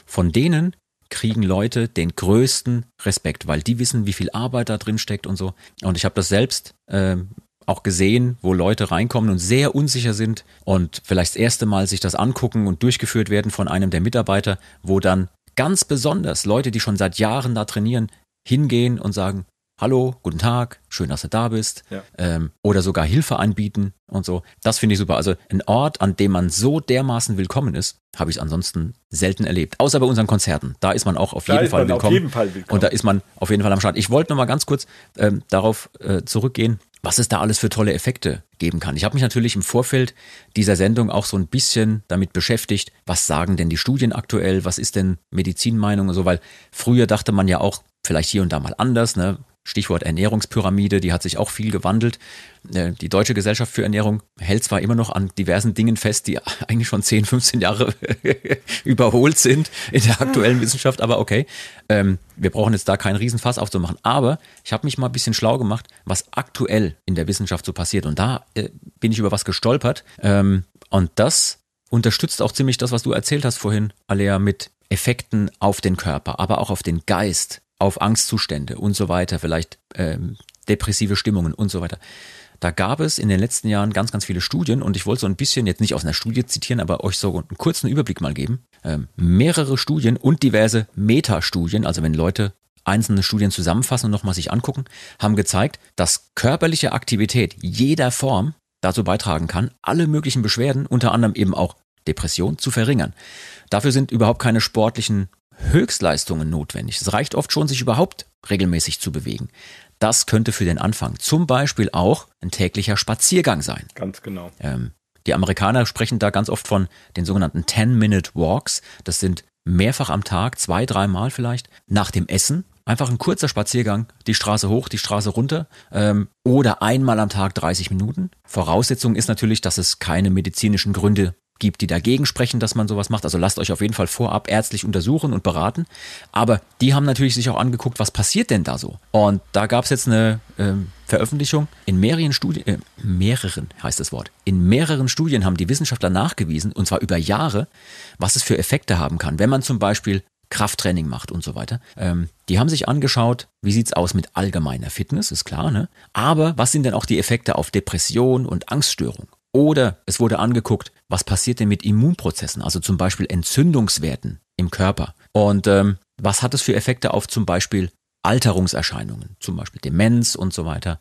Von denen kriegen Leute den größten Respekt, weil die wissen, wie viel Arbeit da drin steckt und so. Und ich habe das selbst ähm, auch gesehen, wo Leute reinkommen und sehr unsicher sind und vielleicht das erste Mal sich das angucken und durchgeführt werden von einem der Mitarbeiter, wo dann ganz besonders Leute, die schon seit Jahren da trainieren, hingehen und sagen, Hallo, guten Tag, schön, dass du da bist. Ja. Ähm, oder sogar Hilfe anbieten und so. Das finde ich super. Also ein Ort, an dem man so dermaßen willkommen ist, habe ich ansonsten selten erlebt. Außer bei unseren Konzerten. Da ist man auch auf Da jeden Fall man auf willkommen. jeden Fall willkommen. Und da ist man auf jeden Fall am Start. Ich wollte noch mal ganz kurz ähm, darauf äh, zurückgehen, was es da alles für tolle Effekte geben kann. Ich habe mich natürlich im Vorfeld dieser Sendung auch so ein bisschen damit beschäftigt, was sagen denn die Studien aktuell, was ist denn Medizinmeinung und so, weil früher dachte man ja auch vielleicht hier und da mal anders, ne? Stichwort Ernährungspyramide, die hat sich auch viel gewandelt. Äh, Die Deutsche Gesellschaft für Ernährung hält zwar immer noch an diversen Dingen fest, die [LAUGHS] eigentlich schon 10, 15 Jahre [LAUGHS] überholt sind in der aktuellen Wissenschaft, aber okay. Ähm, wir brauchen jetzt da keinen Riesenfass aufzumachen. Aber ich habe mich mal ein bisschen schlau gemacht, was aktuell in der Wissenschaft so passiert. Und da äh, bin ich über was gestolpert. Ähm, und das unterstützt auch ziemlich das, was du erzählt hast vorhin, Alea, mit Effekten auf den Körper, aber auch auf den Geist, auf Angstzustände und so weiter, vielleicht ähm, depressive Stimmungen und so weiter. Da gab es in den letzten Jahren ganz, ganz viele Studien und ich wollte so ein bisschen, jetzt nicht aus einer Studie zitieren, aber euch so einen kurzen Überblick mal geben. Ähm, mehrere Studien und diverse Metastudien, also wenn Leute einzelne Studien zusammenfassen und nochmal sich angucken, haben gezeigt, dass körperliche Aktivität jeder Form dazu beitragen kann, alle möglichen Beschwerden, unter anderem eben auch Depression, zu verringern. Dafür sind überhaupt keine sportlichen Höchstleistungen notwendig. Es reicht oft schon, sich überhaupt regelmäßig zu bewegen. Das könnte für den Anfang zum Beispiel auch ein täglicher Spaziergang sein. Ganz genau. Ähm, Die Amerikaner sprechen da ganz oft von den sogenannten 10-Minute-Walks. Das sind mehrfach am Tag, zwei, dreimal vielleicht, nach dem Essen. Einfach ein kurzer Spaziergang, die Straße hoch, die Straße runter ähm, oder einmal am Tag 30 Minuten. Voraussetzung ist natürlich, dass es keine medizinischen Gründe gibt, die dagegen sprechen, dass man sowas macht. Also lasst euch auf jeden Fall vorab ärztlich untersuchen und beraten. Aber die haben natürlich sich auch angeguckt, was passiert denn da so? Und da gab es jetzt eine äh, Veröffentlichung in mehreren Studien, äh, mehreren heißt das Wort, in mehreren Studien haben die Wissenschaftler nachgewiesen, und zwar über Jahre, was es für Effekte haben kann, wenn man zum Beispiel Krafttraining macht und so weiter. Ähm, die haben sich angeschaut, wie sieht's aus mit allgemeiner Fitness, ist klar, ne? Aber was sind denn auch die Effekte auf Depression und Angststörung? Oder es wurde angeguckt, was passiert denn mit Immunprozessen, also zum Beispiel Entzündungswerten im Körper. Und ähm, was hat es für Effekte auf zum Beispiel Alterungserscheinungen, zum Beispiel Demenz und so weiter.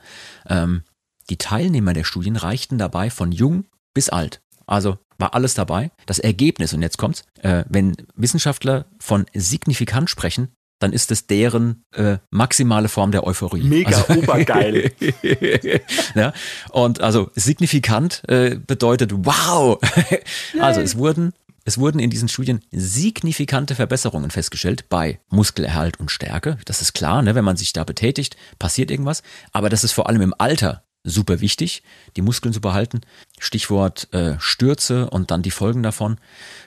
Ähm, die Teilnehmer der Studien reichten dabei von jung bis alt. Also war alles dabei. Das Ergebnis, und jetzt kommt's, äh, wenn Wissenschaftler von signifikant sprechen, dann ist es deren äh, maximale Form der Euphorie. Mega also, obergeil. [LAUGHS] ja, und also signifikant äh, bedeutet wow. [LAUGHS] also es wurden es wurden in diesen Studien signifikante Verbesserungen festgestellt bei Muskelerhalt und Stärke. Das ist klar, ne? wenn man sich da betätigt, passiert irgendwas. Aber das ist vor allem im Alter super wichtig, die Muskeln zu behalten. Stichwort äh, Stürze und dann die Folgen davon.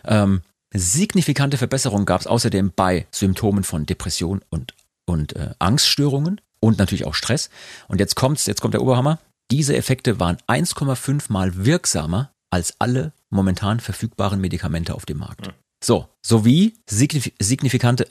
Ähm, Signifikante Verbesserungen gab es außerdem bei Symptomen von Depression und, und äh, Angststörungen und natürlich auch Stress. Und jetzt kommt's, jetzt kommt der Oberhammer. Diese Effekte waren 1,5 mal wirksamer als alle momentan verfügbaren Medikamente auf dem Markt. So, sowie signif signifikante,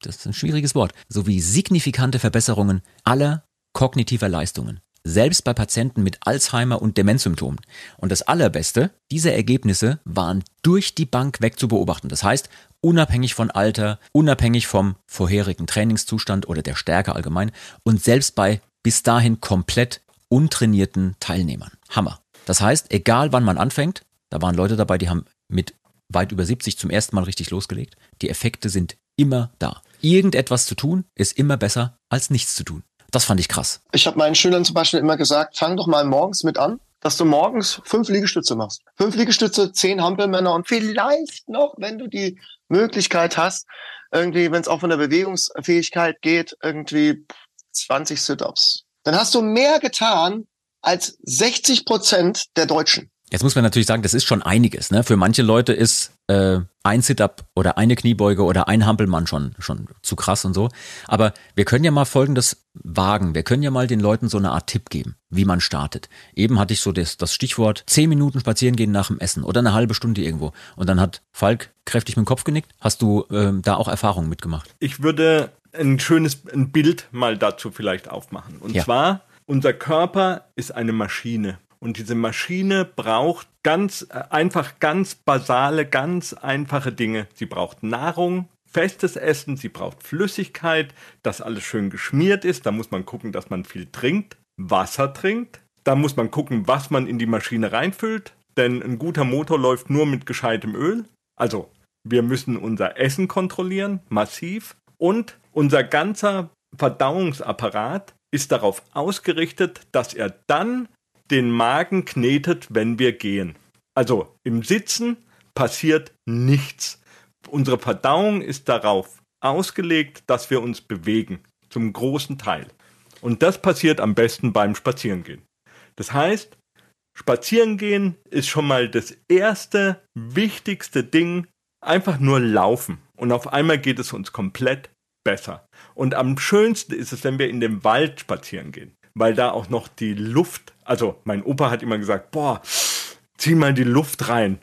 das ist ein schwieriges Wort, sowie signifikante Verbesserungen aller kognitiver Leistungen selbst bei Patienten mit Alzheimer und Demenzsymptomen. Und das Allerbeste, diese Ergebnisse waren durch die Bank weg zu beobachten. Das heißt, unabhängig von Alter, unabhängig vom vorherigen Trainingszustand oder der Stärke allgemein und selbst bei bis dahin komplett untrainierten Teilnehmern. Hammer. Das heißt, egal wann man anfängt, da waren Leute dabei, die haben mit weit über 70 zum ersten Mal richtig losgelegt. Die Effekte sind immer da. Irgendetwas zu tun ist immer besser als nichts zu tun. Das fand ich krass. Ich habe meinen Schülern zum Beispiel immer gesagt, fang doch mal morgens mit an, dass du morgens fünf Liegestütze machst. Fünf Liegestütze, zehn Hampelmänner und vielleicht noch, wenn du die Möglichkeit hast, irgendwie, wenn es auch von der Bewegungsfähigkeit geht, irgendwie 20 Sit-ups. Dann hast du mehr getan als 60 Prozent der Deutschen. Jetzt muss man natürlich sagen, das ist schon einiges. Ne? Für manche Leute ist äh, ein Sit-up oder eine Kniebeuge oder ein Hampelmann schon, schon zu krass und so. Aber wir können ja mal Folgendes wagen. Wir können ja mal den Leuten so eine Art Tipp geben, wie man startet. Eben hatte ich so das, das Stichwort zehn Minuten spazieren gehen nach dem Essen oder eine halbe Stunde irgendwo. Und dann hat Falk kräftig mit dem Kopf genickt. Hast du ähm, da auch Erfahrungen mitgemacht? Ich würde ein schönes ein Bild mal dazu vielleicht aufmachen. Und ja. zwar, unser Körper ist eine Maschine. Und diese Maschine braucht ganz äh, einfach ganz basale, ganz einfache Dinge. Sie braucht Nahrung, festes Essen, sie braucht Flüssigkeit, dass alles schön geschmiert ist. Da muss man gucken, dass man viel trinkt, Wasser trinkt. Da muss man gucken, was man in die Maschine reinfüllt. Denn ein guter Motor läuft nur mit gescheitem Öl. Also, wir müssen unser Essen kontrollieren, massiv. Und unser ganzer Verdauungsapparat ist darauf ausgerichtet, dass er dann den Magen knetet, wenn wir gehen. Also im Sitzen passiert nichts. Unsere Verdauung ist darauf ausgelegt, dass wir uns bewegen, zum großen Teil. Und das passiert am besten beim Spazierengehen. Das heißt, Spazierengehen ist schon mal das erste, wichtigste Ding, einfach nur laufen. Und auf einmal geht es uns komplett besser. Und am schönsten ist es, wenn wir in den Wald spazieren gehen weil da auch noch die Luft, also mein Opa hat immer gesagt, boah, zieh mal die Luft rein,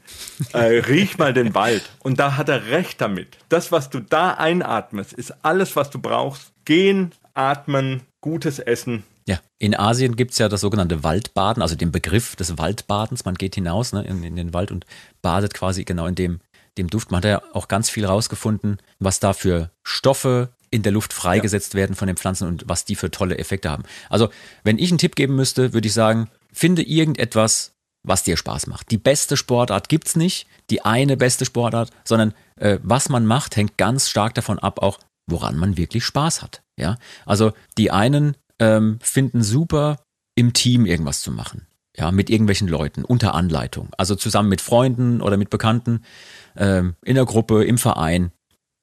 äh, riech mal den Wald. Und da hat er recht damit. Das, was du da einatmest, ist alles, was du brauchst. Gehen, atmen, gutes Essen. Ja, in Asien gibt es ja das sogenannte Waldbaden, also den Begriff des Waldbadens. Man geht hinaus ne, in, in, den Wald und badet quasi genau in dem, dem Duft. Man hat ja auch ganz viel rausgefunden, was da für Stoffe in der Luft freigesetzt ja. werden von den Pflanzen und was die für tolle Effekte haben. Also, wenn ich einen Tipp geben müsste, würde ich sagen, finde irgendetwas, was dir Spaß macht. Die beste Sportart gibt es nicht, die eine beste Sportart, sondern äh, was man macht, hängt ganz stark davon ab, auch woran man wirklich Spaß hat. Ja, also die einen ähm, finden super im Team irgendwas zu machen. ja, mit irgendwelchen Leuten unter Anleitung. Also zusammen mit Freunden oder mit Bekannten, ähm, in der Gruppe, im Verein.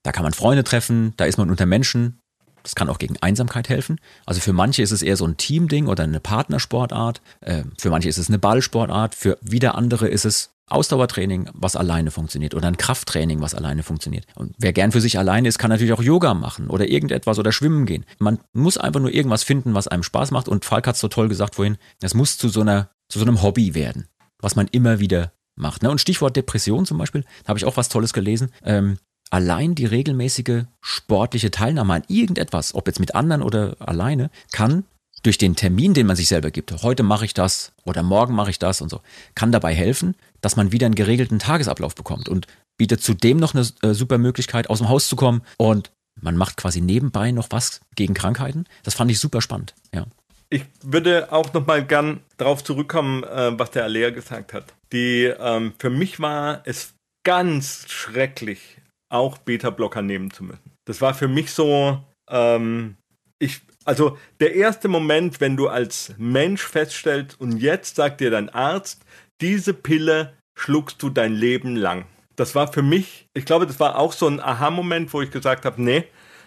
Da kann man Freunde treffen, da ist man unter Menschen. Das kann auch gegen Einsamkeit helfen. Also für manche ist es eher so ein Teamding oder eine Partnersportart. Äh, für manche ist es eine Ballsportart. Für wieder andere ist es Ausdauertraining, was alleine funktioniert oder ein Krafttraining, was alleine funktioniert. Und wer gern für sich alleine ist, kann natürlich auch Yoga machen oder irgendetwas oder schwimmen gehen. Man muss einfach nur irgendwas finden, was einem Spaß macht. Und Falk hat es so toll gesagt vorhin, es muss zu so einer, zu so einem Hobby werden, was man immer wieder macht. Ne? Und Stichwort Depression zum Beispiel, da habe ich auch was Tolles gelesen. Ähm, allein die regelmäßige sportliche Teilnahme an irgendetwas, ob jetzt mit anderen oder alleine, kann durch den Termin, den man sich selber gibt, heute mache ich das oder morgen mache ich das und so, kann dabei helfen, dass man wieder einen geregelten Tagesablauf bekommt und bietet zudem noch eine äh, super Möglichkeit, aus dem Haus zu kommen und man macht quasi nebenbei noch was gegen Krankheiten. Das fand ich super spannend, ja. Ich würde auch noch mal gern darauf zurückkommen, äh, was der Alea gesagt hat. Die, ähm, für mich war es ganz schrecklich, auch Beta-Blocker nehmen zu müssen. Das war für mich so, ähm, ich, also der erste Moment, wenn du als Mensch feststellst und jetzt sagt dir dein Arzt, diese Pille schluckst du dein Leben lang. Das war für mich, ich glaube, das war auch so ein Aha-Moment, wo ich gesagt habe, nee,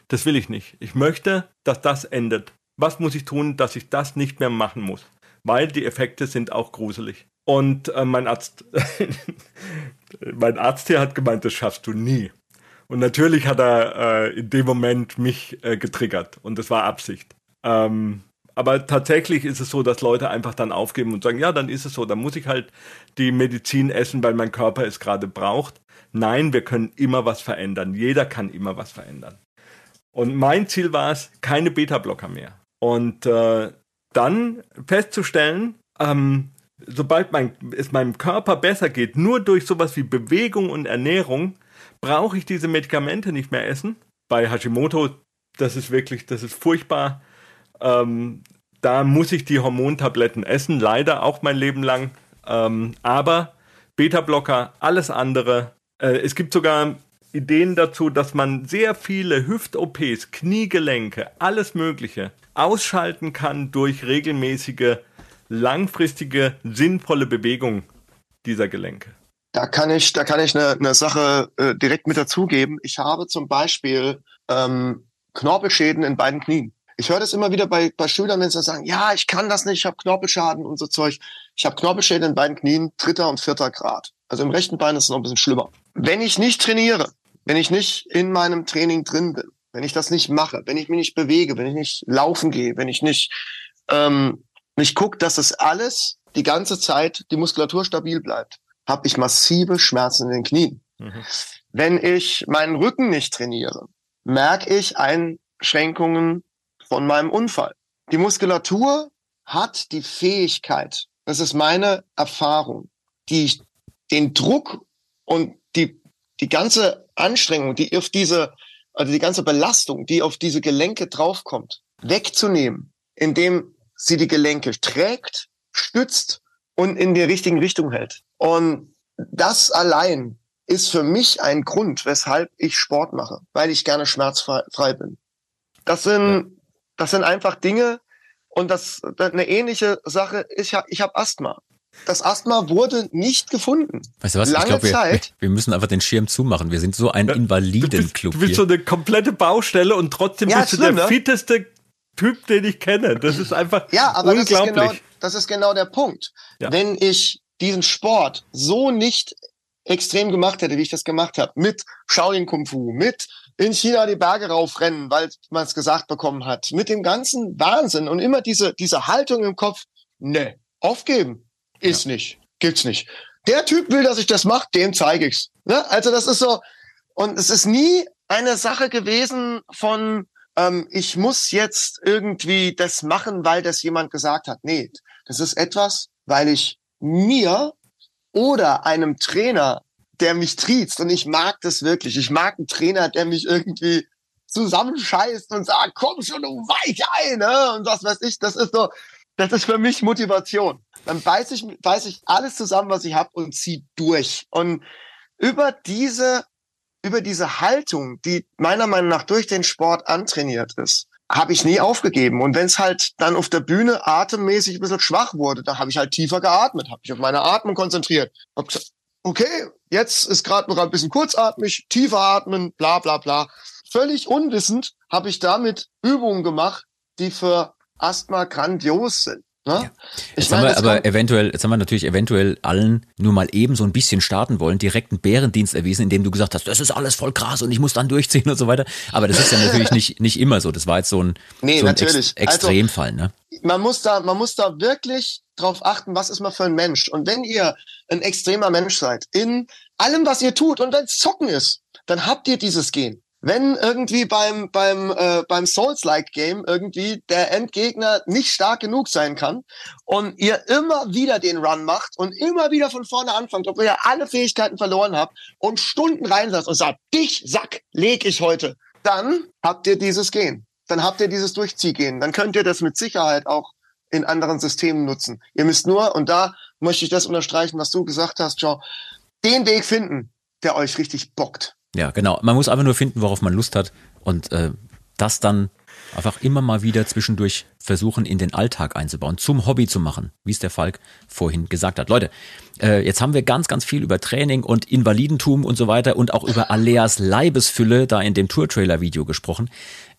das will ich nicht. Ich möchte, dass das endet. Was muss ich tun, dass ich das nicht mehr machen muss? Weil die Effekte sind auch gruselig. Und äh, mein Arzt, [LAUGHS] mein Arzt hier hat gemeint, das schaffst du nie. Und natürlich hat er äh, in dem Moment mich äh, getriggert und das war Absicht. Ähm, aber tatsächlich ist es so, dass Leute einfach dann aufgeben und sagen, ja, dann ist es so, dann muss ich halt die Medizin essen, weil mein Körper es gerade braucht. Nein, wir können immer was verändern. Jeder kann immer was verändern. Und mein Ziel war es, keine Beta-Blocker mehr. Und äh, dann festzustellen, ähm, sobald mein, es meinem Körper besser geht, nur durch sowas wie Bewegung und Ernährung, brauche ich diese Medikamente nicht mehr essen. Bei Hashimoto, das ist wirklich, das ist furchtbar. Ähm, da muss ich die Hormontabletten essen, leider auch mein Leben lang. Ähm, aber Beta-Blocker, alles andere. Äh, es gibt sogar Ideen dazu, dass man sehr viele Hüft-OPs, Kniegelenke, alles Mögliche ausschalten kann durch regelmäßige, langfristige, sinnvolle Bewegung dieser Gelenke. Da kann ich, da kann ich eine, eine Sache äh, direkt mit dazugeben. Ich habe zum Beispiel ähm, Knorpelschäden in beiden Knien. Ich höre das immer wieder bei, bei Schülern, wenn sie sagen, ja, ich kann das nicht, ich habe Knorpelschaden und so Zeug. Ich habe Knorpelschäden in beiden Knien, dritter und vierter Grad. Also im rechten Bein ist es noch ein bisschen schlimmer. Wenn ich nicht trainiere, wenn ich nicht in meinem Training drin bin, wenn ich das nicht mache, wenn ich mich nicht bewege, wenn ich nicht laufen gehe, wenn ich nicht, ähm, nicht gucke, dass das alles die ganze Zeit die Muskulatur stabil bleibt, habe ich massive Schmerzen in den Knien. Mhm. Wenn ich meinen Rücken nicht trainiere, merke ich Einschränkungen von meinem Unfall. Die Muskulatur hat die Fähigkeit, das ist meine Erfahrung, die den Druck und die, die ganze Anstrengung, die auf diese, also die ganze Belastung, die auf diese Gelenke draufkommt, wegzunehmen, indem sie die Gelenke trägt, stützt und in die richtigen Richtung hält. Und das allein ist für mich ein Grund, weshalb ich Sport mache, weil ich gerne schmerzfrei bin. Das sind, das sind einfach Dinge und das eine ähnliche Sache. Ich habe ich hab Asthma. Das Asthma wurde nicht gefunden. Weißt du was? Lange ich glaube, wir, Zeit. wir müssen einfach den Schirm zumachen. Wir sind so ein Invalidenclub Du bist hier. so eine komplette Baustelle und trotzdem Ja, bist du schlimm, der ne? fitteste Typ, den ich kenne. Das ist einfach Ja, aber das ist, unglaublich. genau, das ist genau der Punkt. Ja. Wenn ich diesen Sport so nicht extrem gemacht hätte, wie ich das gemacht habe, mit Shaolin Kung Fu, mit in China die Berge raufrennen, weil man es gesagt bekommen hat, mit dem ganzen Wahnsinn und immer diese, diese Haltung im Kopf, ne, aufgeben ist nicht, gibt's nicht. Der Typ will, dass ich das mache, dem zeige ich's. Ne? Also das ist so, und es ist nie eine Sache gewesen von, ähm, ich muss jetzt irgendwie das machen, weil das jemand gesagt hat. Nee, das ist etwas, weil ich mir oder einem Trainer, der mich triezt, und ich mag das wirklich. Ich mag einen Trainer, der mich irgendwie zusammenscheißt und sagt, komm schon, du Weichei, ne? Und was weiß ich, das ist so, das ist für mich Motivation. Dann beiß ich, beiß ich alles zusammen, was ich habe und zieh durch. Und über diese, über diese Haltung, die meiner Meinung nach durch den Sport antrainiert ist, habe ich nie aufgegeben. Und wenn es halt dann auf der Bühne atemmäßig ein bisschen schwach wurde, da habe ich halt tiefer geatmet, habe mich auf meine Atmung konzentriert. Hab gesagt, okay, jetzt ist gerade noch ein bisschen kurzatmig, tiefer atmen, bla bla bla. Völlig unwissend habe ich damit Übungen gemacht, die für Asthma grandios sind. Ne? Ja. Jetzt meine, haben wir aber eventuell, jetzt haben wir natürlich eventuell allen nur mal eben so ein bisschen starten wollen, direkt einen Bärendienst erwiesen, indem du gesagt hast, das ist alles voll krass und ich muss dann durchziehen und so weiter. Aber das ist ja natürlich nicht, nicht immer so. Das war jetzt so ein, nee, so ein Ex Extremfall, also, ne? Man muss da, man muss da wirklich drauf achten, was ist man für ein Mensch. Und wenn ihr ein extremer Mensch seid, in allem, was ihr tut, und wenn es Zocken ist, dann habt ihr dieses Gen wenn irgendwie beim beim äh, beim Souls-like Game irgendwie der Endgegner nicht stark genug sein kann und ihr immer wieder den Run macht und immer wieder von vorne anfangt, obwohl ihr alle Fähigkeiten verloren habt und Stunden reinsetzt und sagt, dich Sack leg ich heute, dann habt ihr dieses Gen, dann habt ihr dieses Durchziehgehen, dann könnt ihr das mit Sicherheit auch in anderen Systemen nutzen. Ihr müsst nur und da möchte ich das unterstreichen, was du gesagt hast, Joe, den Weg finden, der euch richtig bockt. Ja, genau. Man muss einfach nur finden, worauf man Lust hat und äh, das dann einfach immer mal wieder zwischendurch versuchen, in den Alltag einzubauen, zum Hobby zu machen, wie es der Falk vorhin gesagt hat. Leute, äh, jetzt haben wir ganz, ganz viel über Training und Invalidentum und so weiter und auch über Aleas Leibesfülle da in dem Tour-Trailer-Video gesprochen.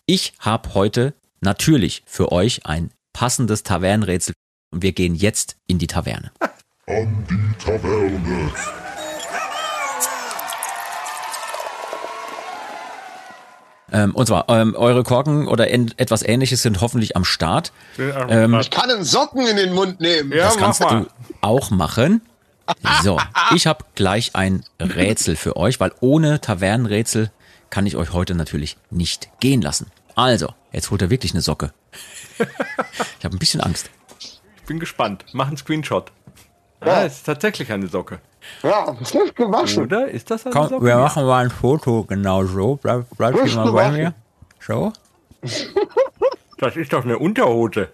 Ich habe heute natürlich für euch ein passendes Tavernenrätsel und wir gehen jetzt in die Taverne. An die Taverne. Ähm, und zwar, ähm, eure Korken oder etwas ähnliches sind hoffentlich am Start. Ähm, ich kann einen Socken in den Mund nehmen. Ja, das kannst du auch machen. So, ich habe gleich ein Rätsel für euch, weil ohne Tavernenrätsel kann ich euch heute natürlich nicht gehen lassen. Also, jetzt holt er wirklich eine Socke. [LAUGHS] Ich habe ein bisschen Angst. Ich bin gespannt. Mach einen Screenshot. Ja, ah, ist tatsächlich eine Socke. Ja, [LAUGHS] frisch gewaschen. Oder? Ist das eine Komm, Socke? wir machen mal ein Foto genau so. Bleib, bleib frisch mal bei mir. So. [LAUGHS] Das ist doch eine Unterhose.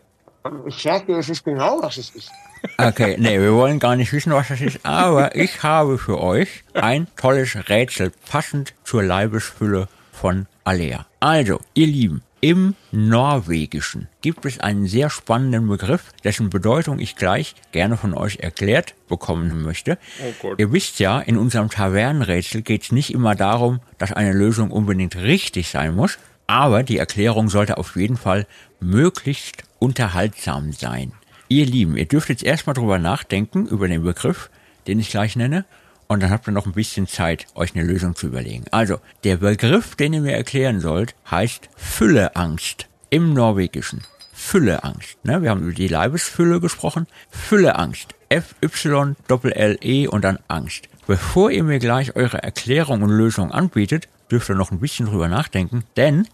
Ich sag dir, es ist genau, was es ist. Okay, nee, wir wollen gar nicht wissen, was das ist, aber ich habe für euch ein tolles Rätsel passend zur Leibesfülle von Alea. Also, ihr Lieben, im Norwegischen gibt es einen sehr spannenden Begriff, dessen Bedeutung ich gleich gerne von euch erklärt bekommen möchte. Oh Ihr wisst ja, in unserem Tavernenrätsel geht es nicht immer darum, dass eine Lösung unbedingt richtig sein muss, aber die Erklärung sollte auf jeden Fall möglichst unterhaltsam sein. Ihr Lieben, ihr dürft jetzt erstmal drüber nachdenken, über den Begriff, den ich gleich nenne, und dann habt ihr noch ein bisschen Zeit, euch eine Lösung zu überlegen. Also, der Begriff, den ihr mir erklären sollt, heißt Fülleangst im Norwegischen. Fülleangst. Ne? Wir haben über die Leibesfülle gesprochen. Fülleangst. F-Y-L-L-E und dann Angst. Bevor ihr mir gleich eure Erklärung und Lösung anbietet, dürft ihr noch ein bisschen drüber nachdenken, denn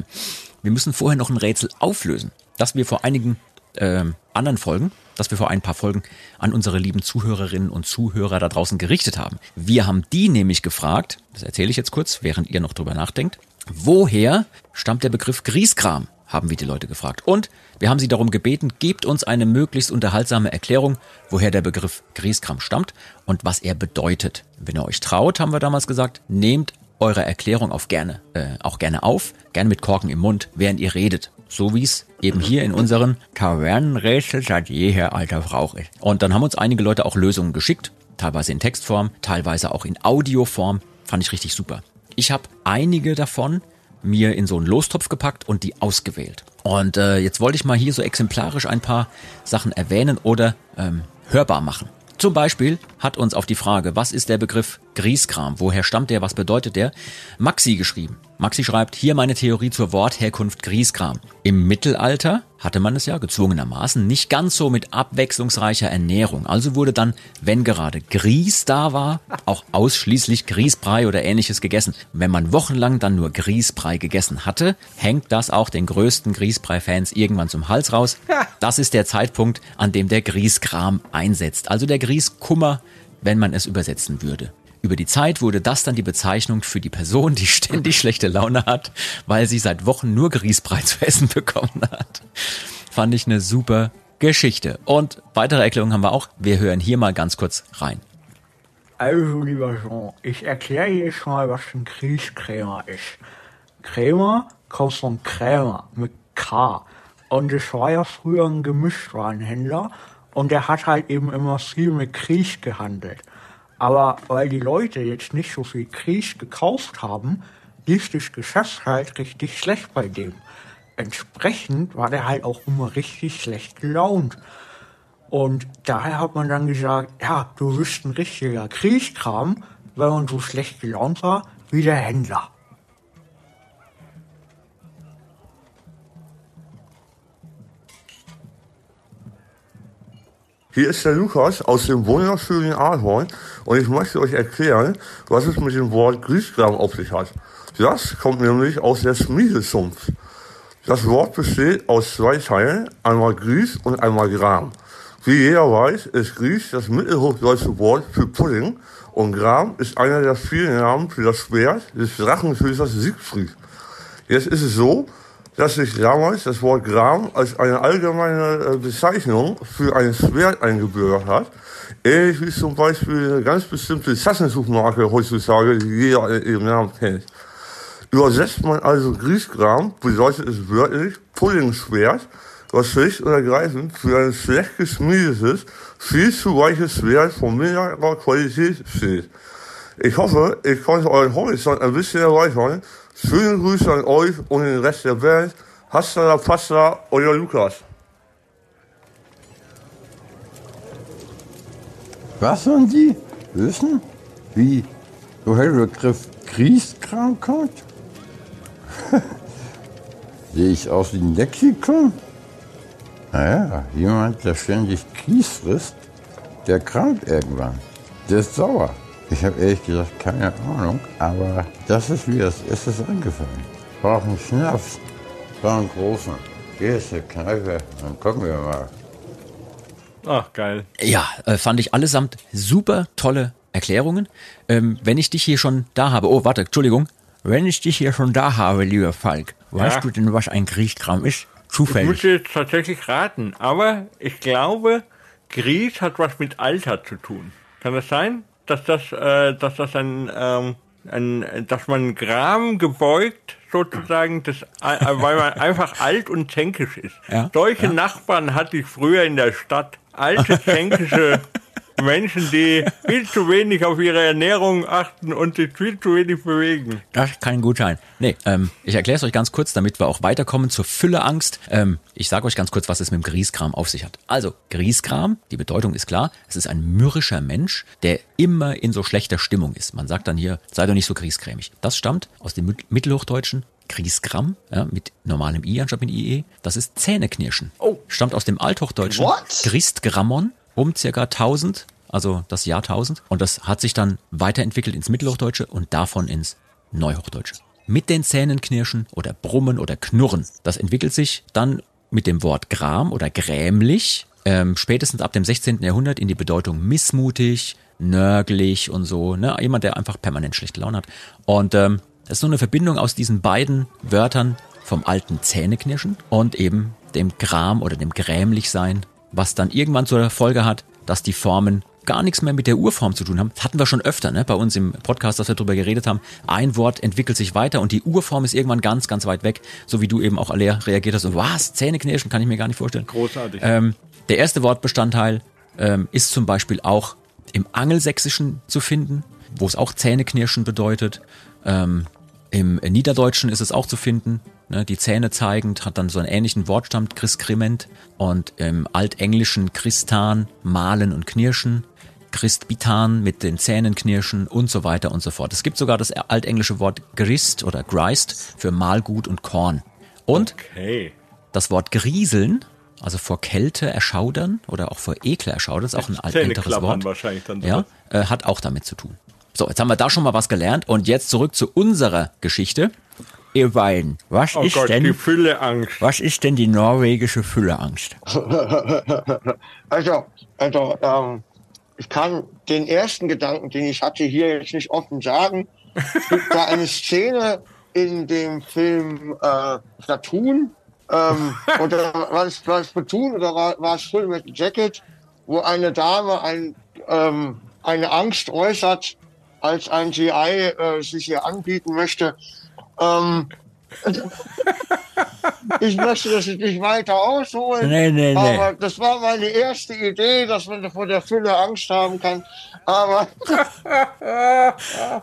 [COUGHS] wir müssen vorher noch ein Rätsel auflösen, das wir vor einigen äh, anderen Folgen das wir vor ein paar Folgen an unsere lieben Zuhörerinnen und Zuhörer da draußen gerichtet haben. Wir haben die nämlich gefragt, das erzähle ich jetzt kurz, während ihr noch drüber nachdenkt, woher stammt der Begriff Grieskram? haben wir die Leute gefragt. Und wir haben sie darum gebeten, gebt uns eine möglichst unterhaltsame Erklärung, woher der Begriff Grieskram stammt und was er bedeutet. Wenn ihr euch traut, haben wir damals gesagt, nehmt eure Erklärung auf gerne, äh, auch gerne auf, gerne mit Korken im Mund, während ihr redet so wie es eben hier in unseren Tavernenrätsel seit jeher alter Brauch ist. Und dann haben uns einige Leute auch Lösungen geschickt, teilweise in Textform, teilweise auch in Audioform. Fand ich richtig super. Ich habe einige davon mir in so einen Lostopf gepackt und die ausgewählt. Und äh, jetzt wollte ich mal hier so exemplarisch ein paar Sachen erwähnen oder ähm, hörbar machen. Zum Beispiel hat uns auf die Frage, was ist der Begriff Grieskram, woher stammt der, was bedeutet der, Maxi geschrieben. Maxi schreibt, hier meine Theorie zur Wortherkunft Grieskram. Im Mittelalter hatte man es ja gezwungenermaßen nicht ganz so mit abwechslungsreicher Ernährung. Also wurde dann, wenn gerade Grieß da war, auch ausschließlich Grießbrei oder ähnliches gegessen. Wenn man wochenlang dann nur Grießbrei gegessen hatte, hängt das auch den größten Grießbrei-Fans irgendwann zum Hals raus. Das ist der Zeitpunkt, an dem der Grießkram einsetzt. Also der Grießkummer, wenn man es übersetzen würde. Über die Zeit wurde das dann die Bezeichnung für die Person, die ständig schlechte Laune hat, weil sie seit Wochen nur Grießbrei zu essen bekommen hat. Fand ich eine super Geschichte. Und weitere Erklärungen haben wir auch. Wir hören hier mal ganz kurz rein. Also, lieber Jean, ich erkläre jetzt mal, was ein Grießkrämer ist. Krämer kommt von Krämer mit K. Und es war ja früher ein Gemischtwarenhändler und der hat halt eben immer viel mit Kriech gehandelt. Aber weil die Leute jetzt nicht so viel Kriech gekauft haben, lief das Geschäft halt richtig schlecht bei dem. Entsprechend war der halt auch immer richtig schlecht gelaunt. Und daher hat man dann gesagt, ja, du bist ein richtiger Kriechkram, weil man so schlecht gelaunt war wie der Händler. Hier ist der Lukas aus dem wunderschönen Ahorn und ich möchte euch erklären, was es mit dem Wort Grießkram auf sich hat. Das kommt nämlich aus der Schmiedesumpf. Das Wort besteht aus zwei Teilen, einmal Grieß und einmal Gram. Wie jeder weiß, ist Grieß das mittelhochdeutsche Wort für Pudding und Gram ist einer der vielen Namen für das Schwert des Drachentöters Siegfried. Jetzt ist es so, dass sich damals das Wort Gram als eine allgemeine äh, Bezeichnung für ein Schwert eingebürgert hat. Ähnlich wie zum Beispiel eine ganz bestimmte Tassensuchmarke heutzutage, die jeder ihren Namen kennt. Übersetzt man also Grießgram, bedeutet es wörtlich Puddingschwert, was schlicht und ergreifend für ein schlecht geschmiedetes, viel zu weiches Schwert von mittlerer Qualität steht. Ich hoffe, ich konnte euren Horizont ein bisschen erweitern. Schöne Grüße an euch und den Rest der Welt. Hasta la pasta, euer Lukas. Was sollen Sie wissen? Wie woher der Begriff Grießkram kommt? [LAUGHS] Sehe ich aus wie ein Lexikon? Naja, jemand, der ständig Grieß frisst, der krankt irgendwann. Der ist sauer. Ich habe ehrlich gesagt keine Ahnung, aber das ist mir als erstes eingefallen. Ich brauche einen Schnaps. So einen großen. Hier ist eine Kneipe, dann gucken wir mal. Ach, geil. Ja, äh, fand ich allesamt super tolle Erklärungen. Ähm, wenn ich dich hier schon da habe, oh, warte, Entschuldigung. Wenn ich dich hier schon da habe, lieber Falk, weißt Ja. du denn, was ein Grießkram ist? Ich Zufällig. müsste jetzt tatsächlich raten, aber ich glaube, Grieß hat was mit Alter zu tun. Kann das sein, dass das, äh, dass das ein, ähm, ein, dass man Gram gebeugt sozusagen, das, äh, weil man einfach alt und zänkisch ist. Ja, Solche Nachbarn hatte ich früher in der Stadt. Alte zänkische [LAUGHS] Menschen, die viel zu wenig auf ihre Ernährung achten und sich viel zu wenig bewegen. Das kann gut sein. Nee, ähm, ich erkläre es euch ganz kurz, damit wir auch weiterkommen zur Fülleangst. Ähm, ich sage euch ganz kurz, was es mit dem Grießkram auf sich hat. Also, Grießkram, die Bedeutung ist klar, es ist ein mürrischer Mensch, der immer in so schlechter Stimmung ist. Man sagt dann hier, sei doch nicht so grießcremig. Das stammt aus dem Mit- Mittelhochdeutschen. Grießkram, ja, mit normalem I anstatt mit IE, das ist Zähneknirschen. Oh. Stammt aus dem Althochdeutschen What? Gristgrammon um circa 1000, also das Jahr 1000. Und das hat sich dann weiterentwickelt ins Mittelhochdeutsche und davon ins Neuhochdeutsche. Mit den Zähnen knirschen oder brummen oder knurren. Das entwickelt sich dann mit dem Wort gram oder grämlich, ähm, spätestens ab dem 16. Jahrhundert in die Bedeutung missmutig, nörglich und so. Ne? Jemand, der einfach permanent schlechte Laune hat. Und ähm, das ist so eine Verbindung aus diesen beiden Wörtern vom alten Zähneknirschen und eben dem Gram oder dem Grämlichsein, was dann irgendwann zur Folge hat, dass die Formen gar nichts mehr mit der Urform zu tun haben. Das hatten wir schon öfter, ne? bei uns im Podcast, dass wir darüber geredet haben. Ein Wort entwickelt sich weiter und die Urform ist irgendwann ganz, ganz weit weg, so wie du eben auch alle reagiert hast. Und was? Zähneknirschen? Kann ich mir gar nicht vorstellen. Großartig. Ähm, der erste Wortbestandteil ähm, ist zum Beispiel auch im Angelsächsischen zu finden, wo es auch Zähneknirschen bedeutet. Ähm, Im Niederdeutschen ist es auch zu finden. Ne, die Zähne zeigend hat dann so einen ähnlichen Wortstamm, Chriskriment. Und im Altenglischen Christan, malen und knirschen. Christbitan mit den Zähnen knirschen und so weiter und so fort. Es gibt sogar das altenglische Wort grist oder grist für Mahlgut und Korn. Und Okay. das Wort grieseln, also vor Kälte erschaudern oder auch vor Ekel erschaudern, ist auch ein älteres Wort. wahrscheinlich dann. Ja, sowas. äh, hat auch damit zu tun. So, jetzt haben wir da schon mal was gelernt und jetzt zurück zu unserer Geschichte. Ihr beiden, was Oh ist Gott, die denn, Fülleangst. was ist denn die norwegische Fülleangst? [LAUGHS] Also, also ähm, ich kann den ersten Gedanken, den ich hatte, hier jetzt nicht offen sagen. Es gibt da eine Szene in dem Film äh, Platoon. Ähm, [LAUGHS] oder war es, war es Platoon oder war, war es Full Metal Jacket, wo eine Dame ein, ähm, eine Angst äußert, als ein GI äh, sich hier anbieten möchte. Ähm, ich möchte das nicht weiter ausholen. Nee, nee, nee. Aber das war meine erste Idee, dass man vor der Fülle Angst haben kann. Aber [LAUGHS]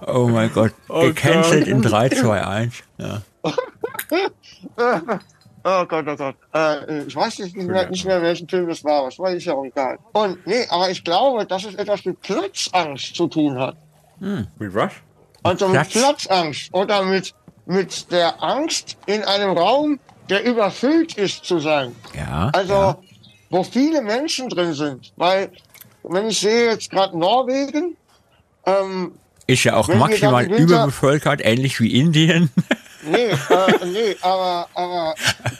Oh mein Gott. Gecancelt in 3, 2, 1. Ja. [LAUGHS] Oh Gott, oh Gott. Äh, ich weiß nicht mehr, nicht mehr, welchen Film das war, es war ist ja auch egal. Und nee, aber ich glaube, dass es etwas mit Platzangst zu tun hat. Mit was? Also mit Platz? Platzangst oder mit, mit der Angst, in einem Raum, der überfüllt ist, zu sein. Ja. Also, ja. wo viele Menschen drin sind. Weil, wenn ich sehe jetzt gerade Norwegen, ähm, Ist ja auch maximal Winter- überbevölkert, ähnlich wie Indien. nee, äh, nee, aber, aber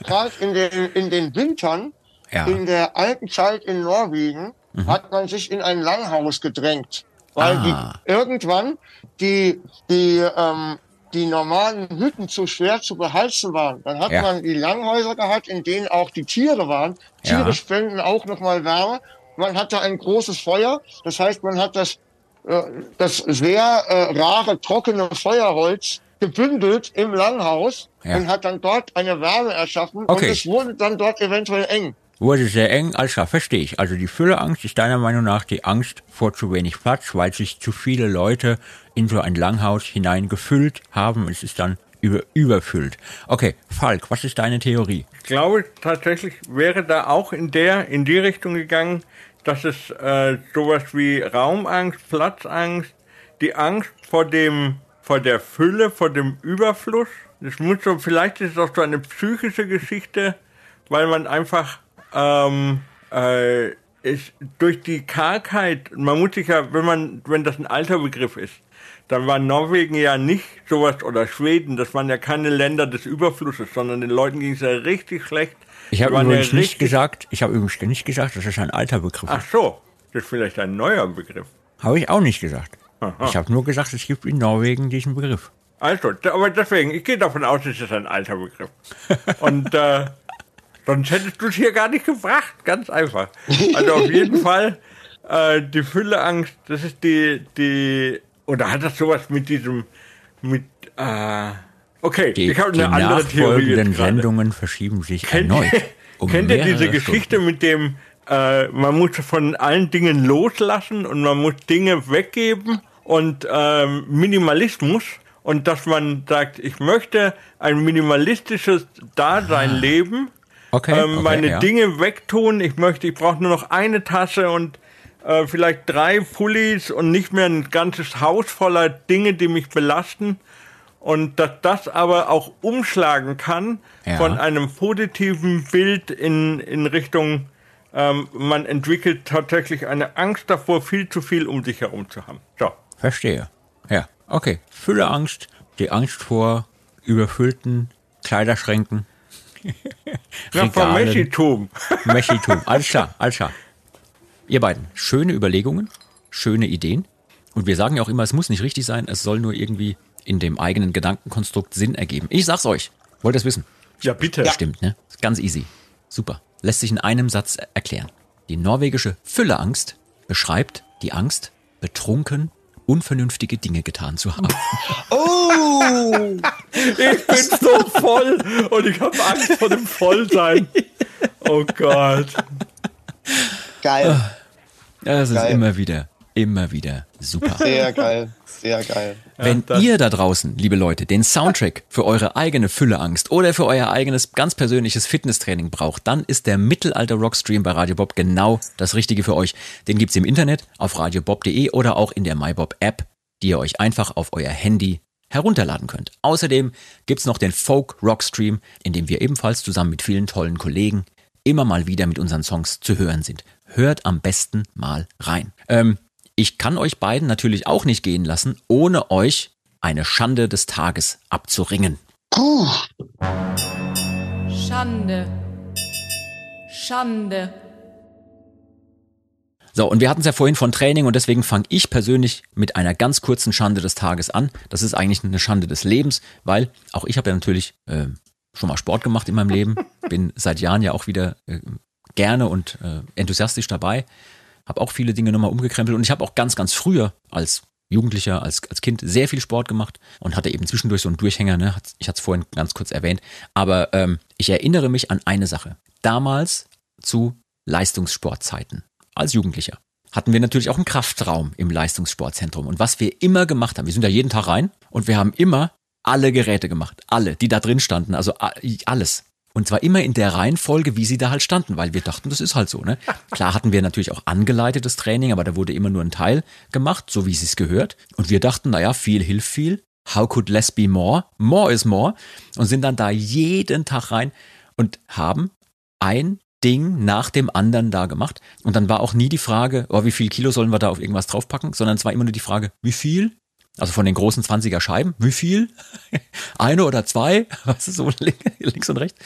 gerade in den, in den Wintern, Ja. in der alten Zeit in Norwegen, hat man sich in ein Langhaus gedrängt. Weil Ah. die, irgendwann die, die, ähm, die normalen Hütten zu schwer zu beheizen waren. Dann hat Ja. man die Langhäuser gehabt, in denen auch die Tiere waren. Tiere Ja. spenden auch nochmal Wärme. Man hatte ein großes Feuer. Das heißt, man hat das, äh, das sehr äh, rare, trockene Feuerholz gebündelt im Langhaus Ja. und hat dann dort eine Wärme erschaffen. Okay. Und es wurde dann dort eventuell eng. Wurde sehr eng, alles klar, verstehe ich. Also die Fülleangst ist deiner Meinung nach die Angst vor zu wenig Platz, weil sich zu viele Leute in so ein Langhaus hinein gefüllt haben. Es ist dann über, überfüllt. Okay, Falk, was ist deine Theorie? Ich glaube tatsächlich wäre da auch in der in die Richtung gegangen, dass es äh, sowas wie Raumangst, Platzangst, die Angst vor dem vor der Fülle, vor dem Überfluss. Das muss so vielleicht ist es auch so eine psychische Geschichte, weil man einfach ähm, äh, ist durch die Kargheit, man muss sich ja, wenn man, wenn das ein alter Begriff ist, dann war Norwegen ja nicht sowas oder Schweden, das waren ja keine Länder des Überflusses, sondern den Leuten ging es ja richtig schlecht. Ich habe waren ja übrigens nicht gesagt, ich habe übrigens nicht gesagt, dass das ein alter Begriff Ach so, das ist vielleicht ein neuer Begriff. Habe ich auch nicht gesagt. Aha. Ich habe nur gesagt, es gibt in Norwegen diesen Begriff. Also, aber deswegen, ich gehe davon aus, das ist ein alter Begriff. Und äh, sonst hättest du es hier gar nicht gefragt, ganz einfach. Also auf jeden [LAUGHS] Fall, äh, die Fülleangst, das ist die, die, oder hat das sowas mit diesem, mit, äh, okay, Die, ich habe die eine andere Theorie nachfolgenden jetzt gerade. Sendungen verschieben sich Kennt, erneut. um kennt ihr diese Geschichte mit dem, äh, man muss von allen Dingen loslassen und man muss Dinge weggeben und ähm, Minimalismus und dass man sagt, ich möchte ein minimalistisches Dasein leben, Ah. Okay, ähm, okay, meine ja. Dinge wegtun, ich möchte, ich brauche nur noch eine Tasse und äh, vielleicht drei Pullis und nicht mehr ein ganzes Haus voller Dinge, die mich belasten und dass das aber auch umschlagen kann Ja. von einem positiven Bild in, in Richtung, ähm, man entwickelt tatsächlich eine Angst davor, viel zu viel um sich herum zu haben. So. Verstehe. Ja, okay. Fülleangst, die Angst vor überfüllten Kleiderschränken. [LAUGHS] Ja, Regalen. Meschitum. Meschitum. Alles klar, alles klar. Ihr beiden, schöne Überlegungen, schöne Ideen. Und wir sagen ja auch immer, es muss nicht richtig sein, es soll nur irgendwie in dem eigenen Gedankenkonstrukt Sinn ergeben. Ich sag's euch. Wollt ihr es wissen? Ja, bitte. Stimmt, ne? Ist ganz easy. Super. Lässt sich in einem Satz erklären. Die norwegische Fülleangst beschreibt die Angst, betrunken, unvernünftige Dinge getan zu haben. [LAUGHS] Oh! Ich bin so voll und ich habe Angst vor dem Vollsein. Oh Gott. Geil. Das ist Geil. immer wieder, immer wieder super. Sehr geil. Sehr geil. Wenn ihr da draußen, liebe Leute, den Soundtrack für eure eigene Fülleangst oder für euer eigenes ganz persönliches Fitnesstraining braucht, dann ist der Mittelalter Rockstream bei Radio Bob genau das Richtige für euch. Den gibt's im Internet auf radiobob.de oder auch in der MyBob App, die ihr euch einfach auf euer Handy herunterladen könnt. Außerdem gibt's noch den Folk Rockstream, in dem wir ebenfalls zusammen mit vielen tollen Kollegen immer mal wieder mit unseren Songs zu hören sind. Hört am besten mal rein. Ähm, ich kann euch beiden natürlich auch nicht gehen lassen, ohne euch eine Schande des Tages abzuringen. Puh. Schande. Schande. So, und wir hatten es ja vorhin von Training und deswegen fange ich persönlich mit einer ganz kurzen Schande des Tages an. Das ist eigentlich eine Schande des Lebens, weil auch ich habe ja natürlich äh, schon mal Sport gemacht in meinem Leben, [LAUGHS] bin seit Jahren ja auch wieder äh, gerne und äh, enthusiastisch dabei, habe auch viele Dinge nochmal umgekrempelt und ich habe auch ganz, ganz früher als Jugendlicher, als, als Kind sehr viel Sport gemacht und hatte eben zwischendurch so einen Durchhänger, ne? ich hatte es vorhin ganz kurz erwähnt. Aber ähm, ich erinnere mich an eine Sache. Damals zu Leistungssportzeiten als Jugendlicher hatten wir natürlich auch einen Kraftraum im Leistungssportzentrum. Und was wir immer gemacht haben, wir sind da jeden Tag rein und wir haben immer alle Geräte gemacht. Alle, die da drin standen. Also alles. Und zwar immer in der Reihenfolge, wie sie da halt standen, weil wir dachten, das ist halt so. Ne? [LAUGHS] Klar hatten wir natürlich auch angeleitetes Training, aber da wurde immer nur ein Teil gemacht, so wie es gehört. Und wir dachten, naja, viel hilft viel. How could less be more? More is more. Und sind dann da jeden Tag rein und haben ein Ding nach dem anderen da gemacht. Und dann war auch nie die Frage, oh, wie viel Kilo sollen wir da auf irgendwas draufpacken, sondern es war immer nur die Frage, wie viel? Also von den großen 20er Scheiben, wie viel? [LAUGHS] Eine oder zwei? [LAUGHS] Was ist so links und rechts?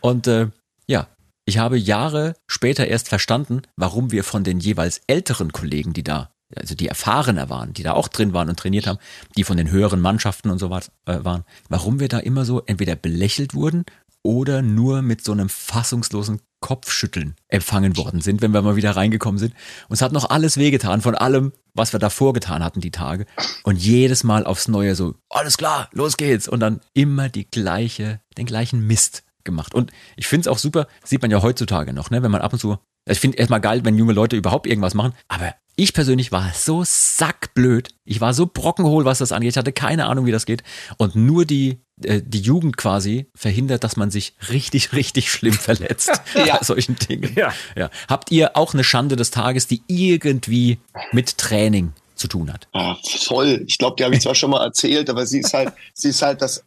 Und äh, ja, ich habe Jahre später erst verstanden, warum wir von den jeweils älteren Kollegen, die da, also die erfahrener waren, die da auch drin waren und trainiert haben, die von den höheren Mannschaften und so was äh, waren, warum wir da immer so entweder belächelt wurden oder nur mit so einem fassungslosen Kopfschütteln empfangen worden sind, wenn wir mal wieder reingekommen sind. Uns hat noch alles wehgetan von allem, was wir davor getan hatten, die Tage. Und jedes Mal aufs Neue so, alles klar, los geht's. Und dann immer die gleiche, den gleichen Mist gemacht. Und ich finde es auch super, sieht man ja heutzutage noch, ne, wenn man ab und zu, ich finde erstmal geil, wenn junge Leute überhaupt irgendwas machen, aber ich persönlich war so sackblöd. Ich war so brockenhohl, was das angeht. Ich hatte keine Ahnung, wie das geht. Und nur die, äh, die Jugend quasi verhindert, dass man sich richtig, [LAUGHS] richtig schlimm verletzt [LAUGHS] ja. bei solchen Dingen. Ja. ja. Habt ihr auch eine Schande des Tages, die irgendwie mit Training zu tun hat? Ja, voll. Ich glaube, die habe ich zwar schon mal erzählt, aber sie ist halt, sie ist halt das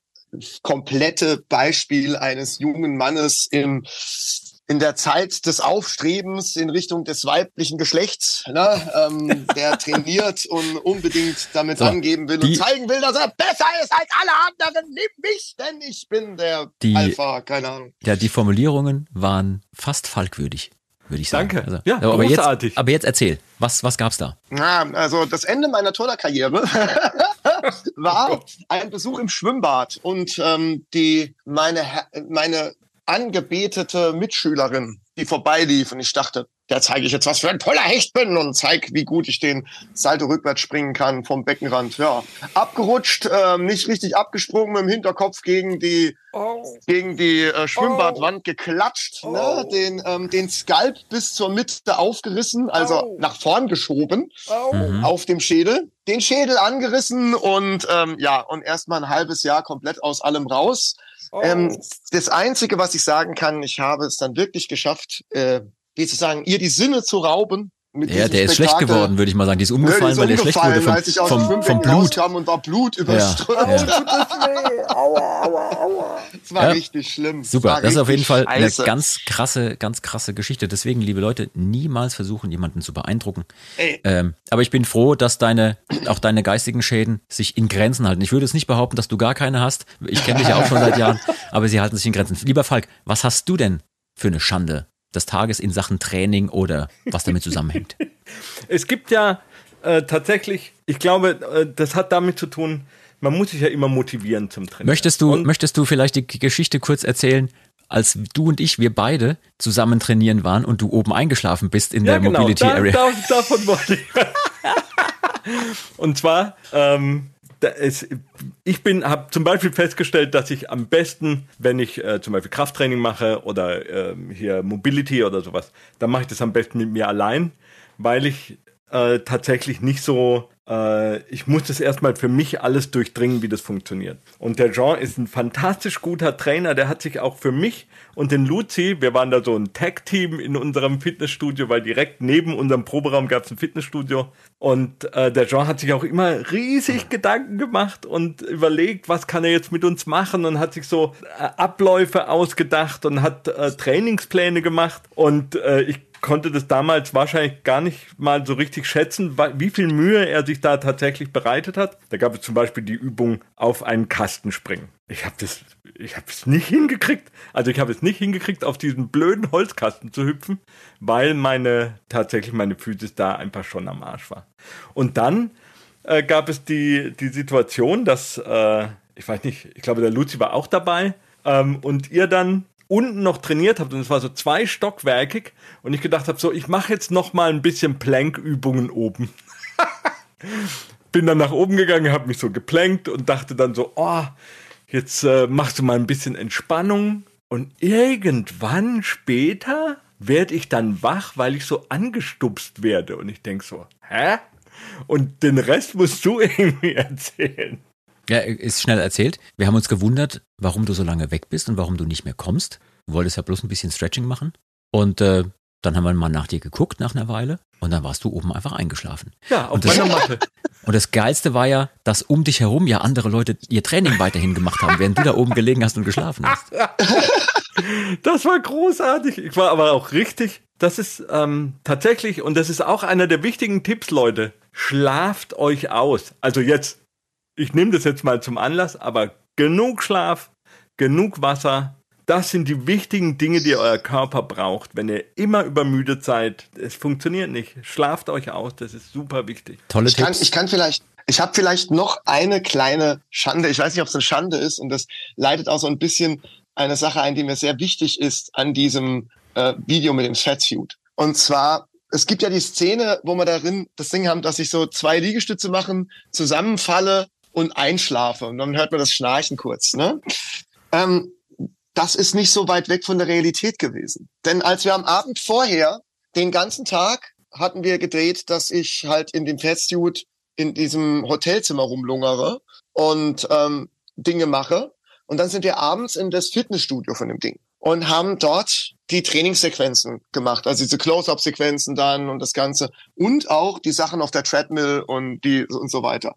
komplette Beispiel eines jungen Mannes im in der Zeit des Aufstrebens in Richtung des weiblichen Geschlechts, ne, ähm, [LAUGHS] der trainiert und unbedingt damit so, angeben will und zeigen will, dass er besser ist als alle anderen. Nimm mich, denn ich bin der die, Alpha, keine Ahnung. Ja, die Formulierungen waren fast falkwürdig, würde ich sagen. Danke. Also, ja, aber großartig. Jetzt, aber jetzt erzähl, was, was gab's da? Na, also das Ende meiner Turnerkarriere [LAUGHS] war ein Besuch im Schwimmbad und ähm, die meine meine angebetete Mitschülerin, die vorbeilief und ich dachte, der zeige ich jetzt, was für ein toller Hecht bin und zeig, wie gut ich den Salto rückwärts springen kann vom Beckenrand. Ja, abgerutscht, äh, nicht richtig abgesprungen, mit dem Hinterkopf gegen die oh. gegen die äh, Schwimmbadwand oh. geklatscht, ne? oh. ne? den ähm, den Skalp bis zur Mitte aufgerissen, also oh. nach vorn geschoben oh. mhm. auf dem Schädel, den Schädel angerissen und ähm, ja und erstmal ein halbes Jahr komplett aus allem raus. Ähm, oh. das Einzige, was ich sagen kann, ich habe es dann wirklich geschafft, äh, wie zu sagen, ihr die Sinne zu rauben ja, der ist schlecht geworden, würde ich mal sagen. Die ist umgefallen, die ist weil der schlecht wurde vom, als ich aus vom, vom Blut. Und war Blut überströmt. Ja, [LAUGHS] ja. aua, aua, aua. Das war ja. richtig schlimm. Super, das, das ist auf jeden Fall scheiße. eine ganz krasse, ganz krasse Geschichte. Deswegen, liebe Leute, niemals versuchen, jemanden zu beeindrucken. Ähm, aber ich bin froh, dass deine, auch deine geistigen Schäden sich in Grenzen halten. Ich würde es nicht behaupten, dass du gar keine hast. Ich kenne dich ja auch schon seit Jahren, aber sie halten sich in Grenzen. Lieber Falk, was hast du denn für eine Schande des Tages in Sachen Training oder was damit zusammenhängt? [LAUGHS] es gibt ja äh, tatsächlich, ich glaube, äh, das hat damit zu tun, man muss sich ja immer motivieren zum Training. Möchtest du, möchtest du vielleicht die Geschichte kurz erzählen, als du und ich, wir beide zusammen trainieren waren und du oben eingeschlafen bist in ja, der genau, Mobility da, Area? Da, davon wollte ich. [LAUGHS] und zwar, ähm, es, ich bin, habe zum Beispiel festgestellt, dass ich am besten, wenn ich äh, zum Beispiel Krafttraining mache oder äh, hier Mobility oder sowas, dann mache ich das am besten mit mir allein, weil ich äh, tatsächlich nicht so ich muss das erstmal für mich alles durchdringen, wie das funktioniert. Und der Jean ist ein fantastisch guter Trainer, der hat sich auch für mich und den Luzi, wir waren da so ein Tag-Team in unserem Fitnessstudio, weil direkt neben unserem Proberaum gab es ein Fitnessstudio. Und äh, der Jean hat sich auch immer riesig Gedanken gemacht und überlegt, was kann er jetzt mit uns machen und hat sich so äh, Abläufe ausgedacht und hat äh, Trainingspläne gemacht. Und äh, ich konnte das damals wahrscheinlich gar nicht mal so richtig schätzen, wie viel Mühe er sich da tatsächlich bereitet hat. Da gab es zum Beispiel die Übung auf einen Kasten springen. Ich habe das, ich habe es nicht hingekriegt. Also ich habe es nicht hingekriegt, auf diesen blöden Holzkasten zu hüpfen, weil meine tatsächlich meine Physis da einfach schon am Arsch war. Und dann äh, gab es die die Situation, dass äh, ich weiß nicht, ich glaube der Luzi war auch dabei ähm, und ihr dann unten noch trainiert habt und es war so zwei stockwerkig und ich gedacht habe so, ich mache jetzt noch mal ein bisschen Plankübungen oben. [LAUGHS] bin dann nach oben gegangen, habe mich so geplänkt und dachte dann so, oh, jetzt äh, machst du mal ein bisschen Entspannung. Und irgendwann später werde ich dann wach, weil ich so angestupst werde. Und ich denke so, hä? Und den Rest musst du [LAUGHS] irgendwie erzählen. Ja, ist schnell erzählt. Wir haben uns gewundert, warum du so lange weg bist und warum du nicht mehr kommst. Du wolltest ja bloß ein bisschen Stretching machen. Und äh, dann haben wir mal nach dir geguckt nach einer Weile und dann warst du oben einfach eingeschlafen. Ja, auf und das, meiner Matte. [LAUGHS] Und das Geilste war ja, dass um dich herum ja andere Leute ihr Training weiterhin gemacht haben, während du da oben gelegen hast und geschlafen hast. [LAUGHS] Das war großartig. Ich war aber auch richtig. Das ist ähm, tatsächlich, und das ist auch einer der wichtigen Tipps, Leute. Schlaft euch aus. Also jetzt, ich nehme das jetzt mal zum Anlass, aber genug Schlaf, genug Wasser. Das sind die wichtigen Dinge, die euer Körper braucht. Wenn ihr immer übermüdet seid, es funktioniert nicht. Schlaft euch aus, das ist super wichtig. Tolle Ich kann, Tipps. ich kann vielleicht, ich habe vielleicht noch eine kleine Schande. Ich weiß nicht, ob es eine Schande ist und das leitet auch so ein bisschen eine Sache ein, die mir sehr wichtig ist an diesem äh, Video mit dem Fatsuit. Und zwar, es gibt ja die Szene, wo wir darin das Ding haben, dass ich so zwei Liegestütze machen, zusammenfalle und einschlafe. Und dann hört man das Schnarchen kurz. Ne? Ähm, das ist nicht so weit weg von der Realität gewesen. Denn als wir am Abend vorher den ganzen Tag hatten wir gedreht, dass ich halt in dem Fatsuit in diesem Hotelzimmer rumlungere und ähm, Dinge mache. Und dann sind wir abends in das Fitnessstudio von dem Ding und haben dort die Trainingssequenzen gemacht, also diese Close-up-Sequenzen dann und das Ganze und auch die Sachen auf der Treadmill und die und so weiter.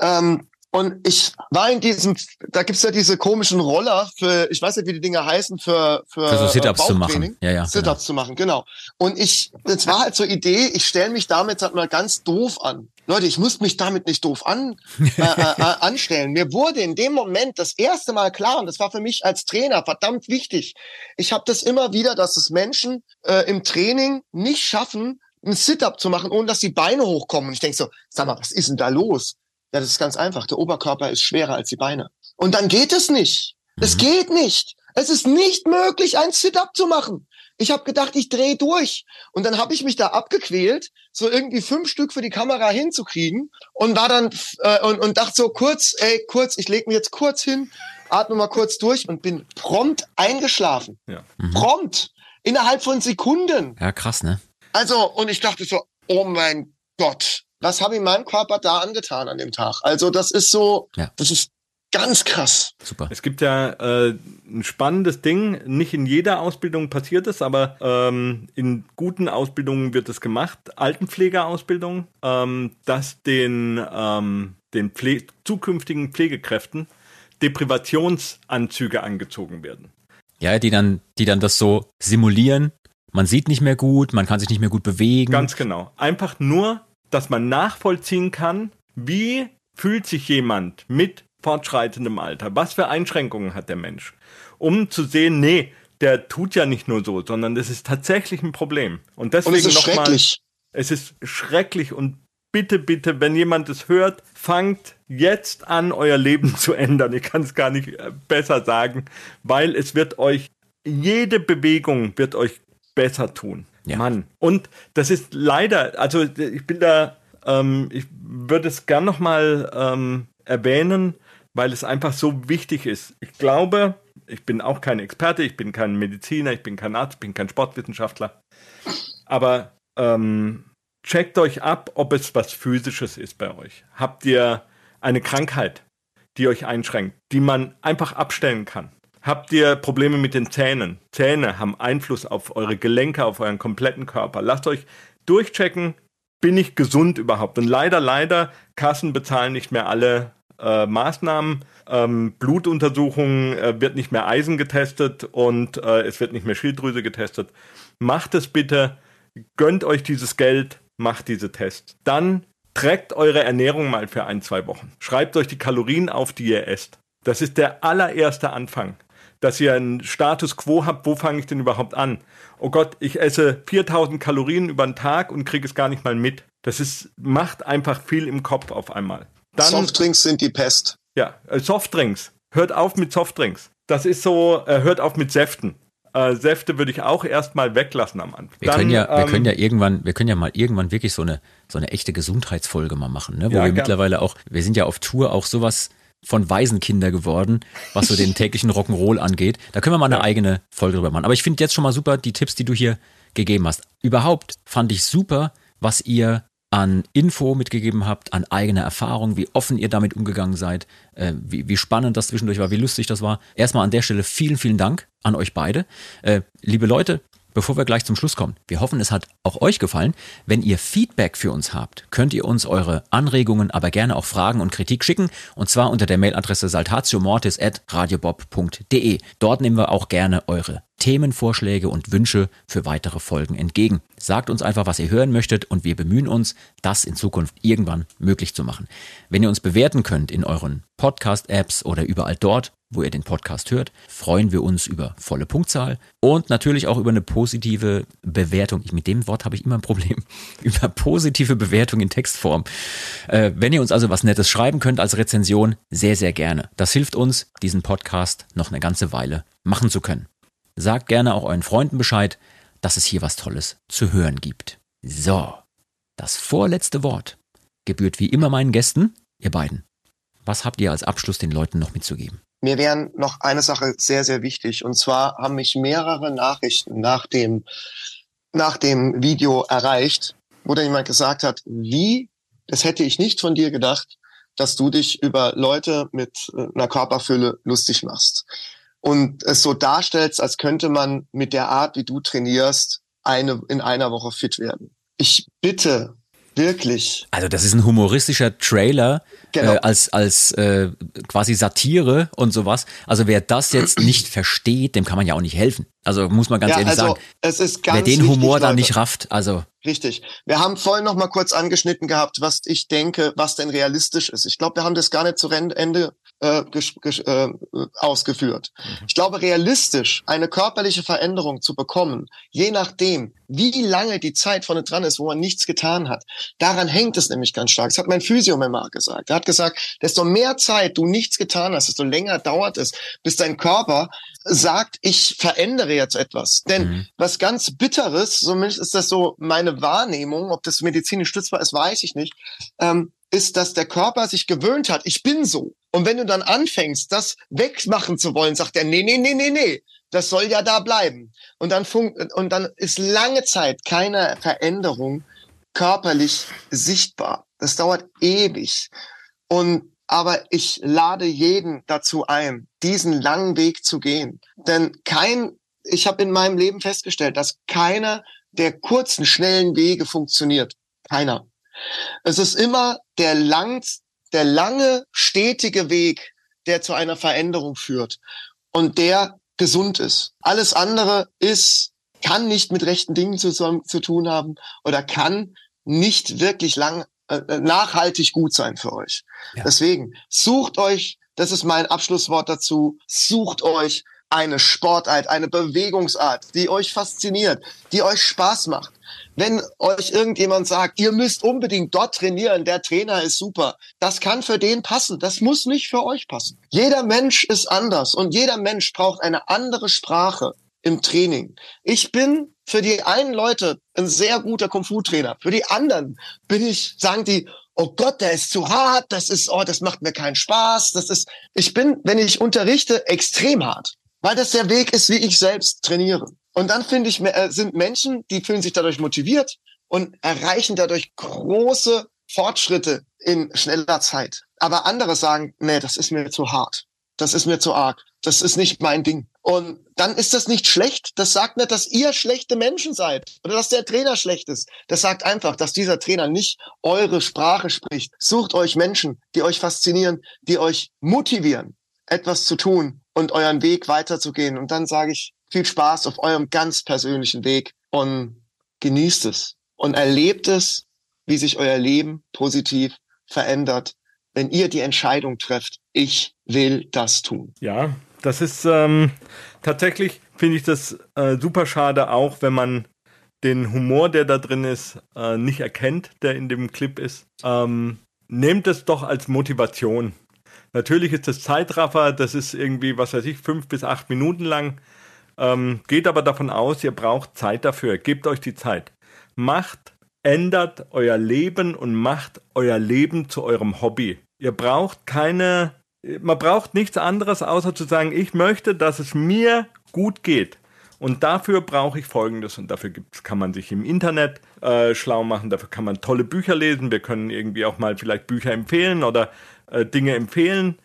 Ähm, und ich war in diesem, da gibt's ja diese komischen Roller für, ich weiß nicht, wie die Dinger heißen, für, für, Für so Sit-ups äh, zu Bauchtraining. machen. Ja, ja. Sit-ups Genau. zu machen, genau. Und ich, das war halt so Idee, ich stelle mich damit halt mal ganz doof an. Leute, ich muss mich damit nicht doof an, äh, äh, [LAUGHS] äh, anstellen. Mir wurde in dem Moment das erste Mal klar, und das war für mich als Trainer verdammt wichtig. Ich habe das immer wieder, dass es Menschen äh, im Training nicht schaffen, ein Sit-up zu machen, ohne dass die Beine hochkommen. Und ich denk so, sag mal, was ist denn da los? Ja, das ist ganz einfach. Der Oberkörper ist schwerer als die Beine. Und dann geht es nicht. Es geht nicht. Es ist nicht möglich, ein Sit-up zu machen. Ich habe gedacht, ich drehe durch. Und dann habe ich mich da abgequält, so irgendwie fünf Stück für die Kamera hinzukriegen und war dann äh, und, und dachte so kurz, ey, kurz, ich leg mich jetzt kurz hin, atme mal kurz durch und bin prompt eingeschlafen. Ja. Prompt. Innerhalb von Sekunden. Ja, krass, ne? Also, und ich dachte so, oh mein Gott, was habe ich meinem Körper da angetan an dem Tag? Also, das ist so, Ja. das ist ganz krass. Super. Es gibt ja äh, ein spannendes Ding. Nicht in jeder Ausbildung passiert es, aber ähm, in guten Ausbildungen wird es gemacht. Altenpflegeausbildung, ähm, dass den, ähm, den Pfle zukünftigen Pflegekräften Deprivationsanzüge angezogen werden. Ja, die dann, die dann das so simulieren. Man sieht nicht mehr gut, man kann sich nicht mehr gut bewegen. Ganz genau. Einfach nur, dass man nachvollziehen kann, wie fühlt sich jemand mit fortschreitendem Alter? Was für Einschränkungen hat der Mensch? Um zu sehen, nee, der tut ja nicht nur so, sondern das ist tatsächlich ein Problem. Und Und es deswegen ist nochmal, schrecklich. es ist schrecklich und bitte, bitte, wenn jemand es hört, fangt jetzt an, euer Leben [LAUGHS] zu ändern. Ich kann es gar nicht äh, besser sagen, weil es wird euch, jede Bewegung wird euch besser tun. Ja. Mann. Und das ist leider, also ich bin da, ähm, ich würde es gern nochmal ähm, erwähnen, weil es einfach so wichtig ist. Ich glaube, ich bin auch kein Experte, ich bin kein Mediziner, ich bin kein Arzt, ich bin kein Sportwissenschaftler. Aber ähm, checkt euch ab, ob es was Physisches ist bei euch. Habt ihr eine Krankheit, die euch einschränkt, die man einfach abstellen kann? Habt ihr Probleme mit den Zähnen? Zähne haben Einfluss auf eure Gelenke, auf euren kompletten Körper. Lasst euch durchchecken, bin ich gesund überhaupt? Und leider, leider, Kassen bezahlen nicht mehr alle äh, Maßnahmen. Ähm, Blutuntersuchungen äh, wird nicht mehr Eisen getestet und äh, es wird nicht mehr Schilddrüse getestet. Macht es bitte, gönnt euch dieses Geld, macht diese Tests. Dann trägt eure Ernährung mal für ein, zwei Wochen. Schreibt euch die Kalorien auf, die ihr esst. Das ist der allererste Anfang. Dass ihr einen Status quo habt, wo fange ich denn überhaupt an? Oh Gott, ich esse 4000 Kalorien über den Tag und kriege es gar nicht mal mit. Das ist, macht einfach viel im Kopf auf einmal. Dann, Softdrinks sind die Pest. ja, äh, Softdrinks. Hört auf mit Softdrinks. Das ist so, äh, hört auf mit Säften. äh, Säfte würde ich auch erstmal weglassen am Anfang. Wir Dann, können ja, wir ähm, können ja irgendwann, wir können ja mal irgendwann wirklich so eine, so eine echte Gesundheitsfolge mal machen, ne? Wo Ja, wir gern. mittlerweile auch, wir sind ja auf Tour auch sowas von Waisenkinder geworden, was so den täglichen Rock'n'Roll angeht. Da können wir mal eine eigene Folge drüber machen. Aber ich finde jetzt schon mal super die Tipps, die du hier gegeben hast. Überhaupt fand ich super, was ihr an Info mitgegeben habt, an eigener Erfahrung, wie offen ihr damit umgegangen seid, äh, wie, wie spannend das zwischendurch war, wie lustig das war. Erstmal an der Stelle vielen, vielen Dank an euch beide. Äh, liebe Leute, bevor wir gleich zum Schluss kommen, wir hoffen, es hat auch euch gefallen. Wenn ihr Feedback für uns habt, könnt ihr uns eure Anregungen, aber gerne auch Fragen und Kritik schicken. Und zwar unter der Mailadresse saltatiomortis.radiobob.de. Dort nehmen wir auch gerne eure Themenvorschläge und Wünsche für weitere Folgen entgegen. Sagt uns einfach, was ihr hören möchtet und wir bemühen uns, das in Zukunft irgendwann möglich zu machen. Wenn ihr uns bewerten könnt in euren Podcast-Apps oder überall dort, wo ihr den Podcast hört, freuen wir uns über volle Punktzahl und natürlich auch über eine positive Bewertung. Ich, mit dem Wort habe ich immer ein Problem. [LAUGHS] über positive Bewertung in Textform. Äh, wenn ihr uns also was Nettes schreiben könnt als Rezension, sehr, sehr gerne. Das hilft uns, diesen Podcast noch eine ganze Weile machen zu können. Sagt gerne auch euren Freunden Bescheid, dass es hier was Tolles zu hören gibt. So, das vorletzte Wort gebührt wie immer meinen Gästen, ihr beiden. Was habt ihr als Abschluss den Leuten noch mitzugeben? Mir wären noch eine Sache sehr, sehr wichtig. Und zwar haben mich mehrere Nachrichten nach dem, nach dem Video erreicht, wo dann jemand gesagt hat, wie, das hätte ich nicht von dir gedacht, dass du dich über Leute mit äh, einer Körperfülle lustig machst. Und es so darstellst, als könnte man mit der Art, wie du trainierst, eine, in einer Woche fit werden. Ich bitte wirklich, Also das ist ein humoristischer Trailer Genau. äh, als als äh, quasi Satire und sowas. Also wer das jetzt [CLEARS THROAT] nicht versteht, dem kann man ja auch nicht helfen. Also muss man ganz ja, ehrlich also sagen, es ist ganz wer den wichtig, Humor Leute. nicht rafft, also Richtig. Wir haben vorhin noch mal kurz angeschnitten gehabt, was ich denke, was denn realistisch ist. Ich glaube, wir haben das gar nicht zu Ende äh, gesch- äh, ausgeführt. Ich glaube, realistisch eine körperliche Veränderung zu bekommen, je nachdem, wie lange die Zeit vorne dran ist, wo man nichts getan hat, daran hängt es nämlich ganz stark. Das hat mein Physio mir mal gesagt. Er hat gesagt, desto mehr Zeit du nichts getan hast, desto länger dauert es, bis dein Körper sagt, ich verändere jetzt etwas. Denn Mhm. was ganz Bitteres, zumindest ist das so meine Wahrnehmung, ob das medizinisch stützbar ist, weiß ich nicht, ähm, ist, dass der Körper sich gewöhnt hat, ich bin so. Und wenn du dann anfängst, das wegmachen zu wollen, sagt er, nee, nee, nee, nee, nee, das soll ja da bleiben. Und dann, fun und dann ist lange Zeit keine Veränderung körperlich sichtbar. Das dauert ewig. Und aber ich lade jeden dazu ein, diesen langen Weg zu gehen. Denn kein, ich habe in meinem Leben festgestellt, dass keiner der kurzen, schnellen Wege funktioniert. Keiner. Es ist immer der lang, der lange, stetige Weg, der zu einer Veränderung führt und der gesund ist. Alles andere ist, kann nicht mit rechten Dingen zusammen zu tun haben oder kann nicht wirklich lang, äh, nachhaltig gut sein für euch. Ja. Deswegen sucht euch, das ist mein Abschlusswort dazu, sucht euch eine Sportart, eine Bewegungsart, die euch fasziniert, die euch Spaß macht. Wenn euch irgendjemand sagt, ihr müsst unbedingt dort trainieren, der Trainer ist super, das kann für den passen, das muss nicht für euch passen. Jeder Mensch ist anders und jeder Mensch braucht eine andere Sprache im Training. Ich bin für die einen Leute ein sehr guter Kung-Fu-Trainer, für die anderen bin ich, sagen die, oh Gott, der ist zu hart, das ist, oh, das macht mir keinen Spaß, das ist, ich bin, wenn ich unterrichte, extrem hart, weil das der Weg ist, wie ich selbst trainiere. Und dann finde ich, äh, sind Menschen, die fühlen sich dadurch motiviert und erreichen dadurch große Fortschritte in schneller Zeit. Aber andere sagen, nee, das ist mir zu hart. Das ist mir zu arg. Das ist nicht mein Ding. Und dann ist das nicht schlecht. Das sagt nicht, dass ihr schlechte Menschen seid oder dass der Trainer schlecht ist. Das sagt einfach, dass dieser Trainer nicht eure Sprache spricht. Sucht euch Menschen, die euch faszinieren, die euch motivieren, etwas zu tun und euren Weg weiterzugehen. Und dann sage ich viel Spaß auf eurem ganz persönlichen Weg und genießt es und erlebt es, wie sich euer Leben positiv verändert, wenn ihr die Entscheidung trefft, ich will das tun. Ja, das ist ähm, tatsächlich, finde ich das äh, super schade, auch wenn man den Humor, der da drin ist, äh, nicht erkennt, der in dem Clip ist. Ähm, nehmt es doch als Motivation. Natürlich ist das Zeitraffer, das ist irgendwie, was weiß ich, fünf bis acht Minuten lang. Ähm, geht aber davon aus, ihr braucht Zeit dafür. Gebt euch die Zeit. Macht, ändert euer Leben und macht euer Leben zu eurem Hobby. Ihr braucht keine, man braucht nichts anderes, außer zu sagen, ich möchte, dass es mir gut geht. Und dafür brauche ich Folgendes. Und dafür gibt's, kann man sich im Internet äh, schlau machen. Dafür kann man tolle Bücher lesen. Wir können irgendwie auch mal vielleicht Bücher empfehlen oder äh, Dinge empfehlen.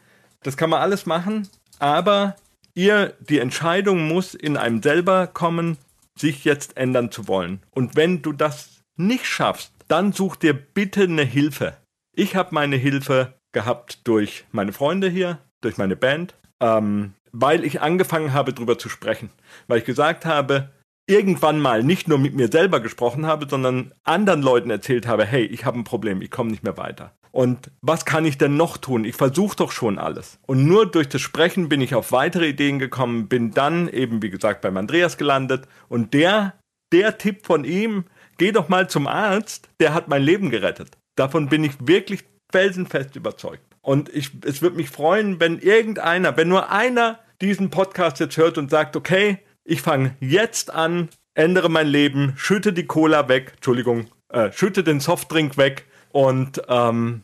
Das kann man alles machen. Aber ihr, die Entscheidung muss in einem selber kommen, sich jetzt ändern zu wollen. Und wenn du das nicht schaffst, dann such dir bitte eine Hilfe. Ich habe meine Hilfe gehabt durch meine Freunde hier, durch meine Band. Ähm, weil ich angefangen habe, darüber zu sprechen. Weil ich gesagt habe, irgendwann mal nicht nur mit mir selber gesprochen habe, sondern anderen Leuten erzählt habe, hey, ich habe ein Problem, ich komme nicht mehr weiter. Und was kann ich denn noch tun? Ich versuche doch schon alles. Und nur durch das Sprechen bin ich auf weitere Ideen gekommen, bin dann eben, wie gesagt, beim Andreas gelandet. Und der, der Tipp von ihm, geh doch mal zum Arzt, der hat mein Leben gerettet. Davon bin ich wirklich felsenfest überzeugt. Und ich, es würde mich freuen, wenn irgendeiner, wenn nur einer diesen Podcast jetzt hört und sagt, okay, ich fange jetzt an, ändere mein Leben, schütte die Cola weg, Entschuldigung, äh, schütte den Softdrink weg und ähm,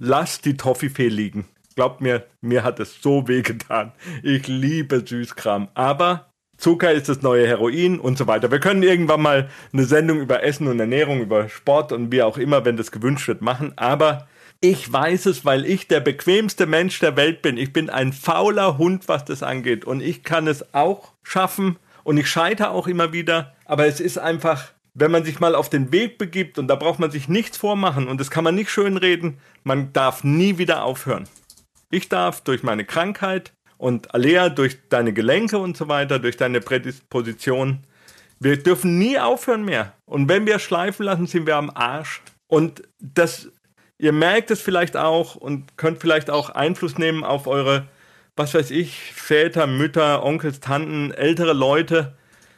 lass die Toffifee liegen. Glaubt mir, mir hat es so weh getan. Ich liebe Süßkram. Aber Zucker ist das neue Heroin und so weiter. Wir können irgendwann mal eine Sendung über Essen und Ernährung, über Sport und wie auch immer, wenn das gewünscht wird, machen. Aber ich weiß es, weil ich der bequemste Mensch der Welt bin. Ich bin ein fauler Hund, was das angeht. Und ich kann es auch schaffen. Und ich scheitere auch immer wieder. Aber es ist einfach, wenn man sich mal auf den Weg begibt, und da braucht man sich nichts vormachen, und das kann man nicht schönreden, man darf nie wieder aufhören. Ich darf durch meine Krankheit und Alea durch deine Gelenke und so weiter, durch deine Prädisposition, wir dürfen nie aufhören mehr. Und wenn wir schleifen lassen, sind wir am Arsch. Und das ihr merkt es vielleicht auch und könnt vielleicht auch Einfluss nehmen auf eure, was weiß ich, Väter, Mütter, Onkels, Tanten, ältere Leute.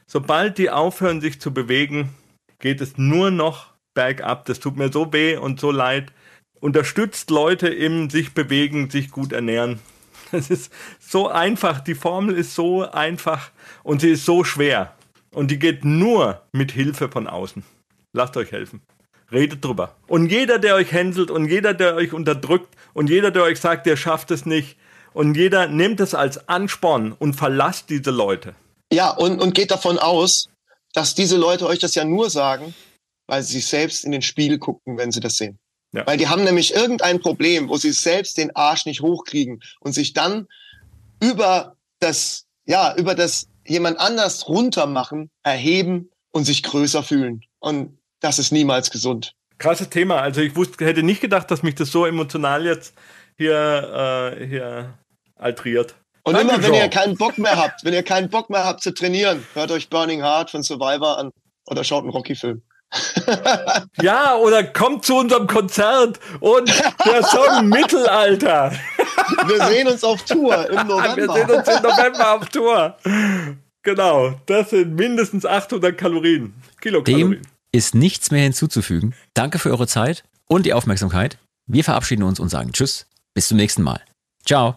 Sobald die aufhören, sich zu bewegen, geht es nur noch bergab. Das tut mir so weh und so leid. Unterstützt Leute im sich bewegen, sich gut ernähren. [LAUGHS] Es ist so einfach. Die Formel ist so einfach und sie ist so schwer. Und die geht nur mit Hilfe von außen. Lasst euch helfen. Redet drüber. Und jeder, der euch hänselt und jeder, der euch unterdrückt und jeder, der euch sagt, der schafft es nicht und jeder nimmt es als Ansporn und verlasst diese Leute. Ja, und, und geht davon aus, dass diese Leute euch das ja nur sagen, weil sie sich selbst in den Spiegel gucken, wenn sie das sehen. Ja. Weil die haben nämlich irgendein Problem, wo sie selbst den Arsch nicht hochkriegen und sich dann über das, ja, über das jemand anders runtermachen, erheben und sich größer fühlen. Und das ist niemals gesund. Krasses Thema. Also ich wusste, hätte nicht gedacht, dass mich das so emotional jetzt hier, äh, hier altriert. Und Danke immer, wenn ihr keinen Bock mehr habt, wenn ihr keinen Bock mehr habt zu trainieren, hört euch Burning Heart von Survivor an oder schaut einen Rocky-Film. [LAUGHS] ja, oder kommt zu unserem Konzert und der Song [LAUGHS] Mittelalter. Wir sehen uns auf Tour im [LAUGHS] November. Wir sehen uns im November auf Tour. Genau, das sind mindestens 800 Kalorien. Kilokalorien. Dem ist nichts mehr hinzuzufügen. Danke für eure Zeit und die Aufmerksamkeit. Wir verabschieden uns und sagen Tschüss. Bis zum nächsten Mal. Ciao.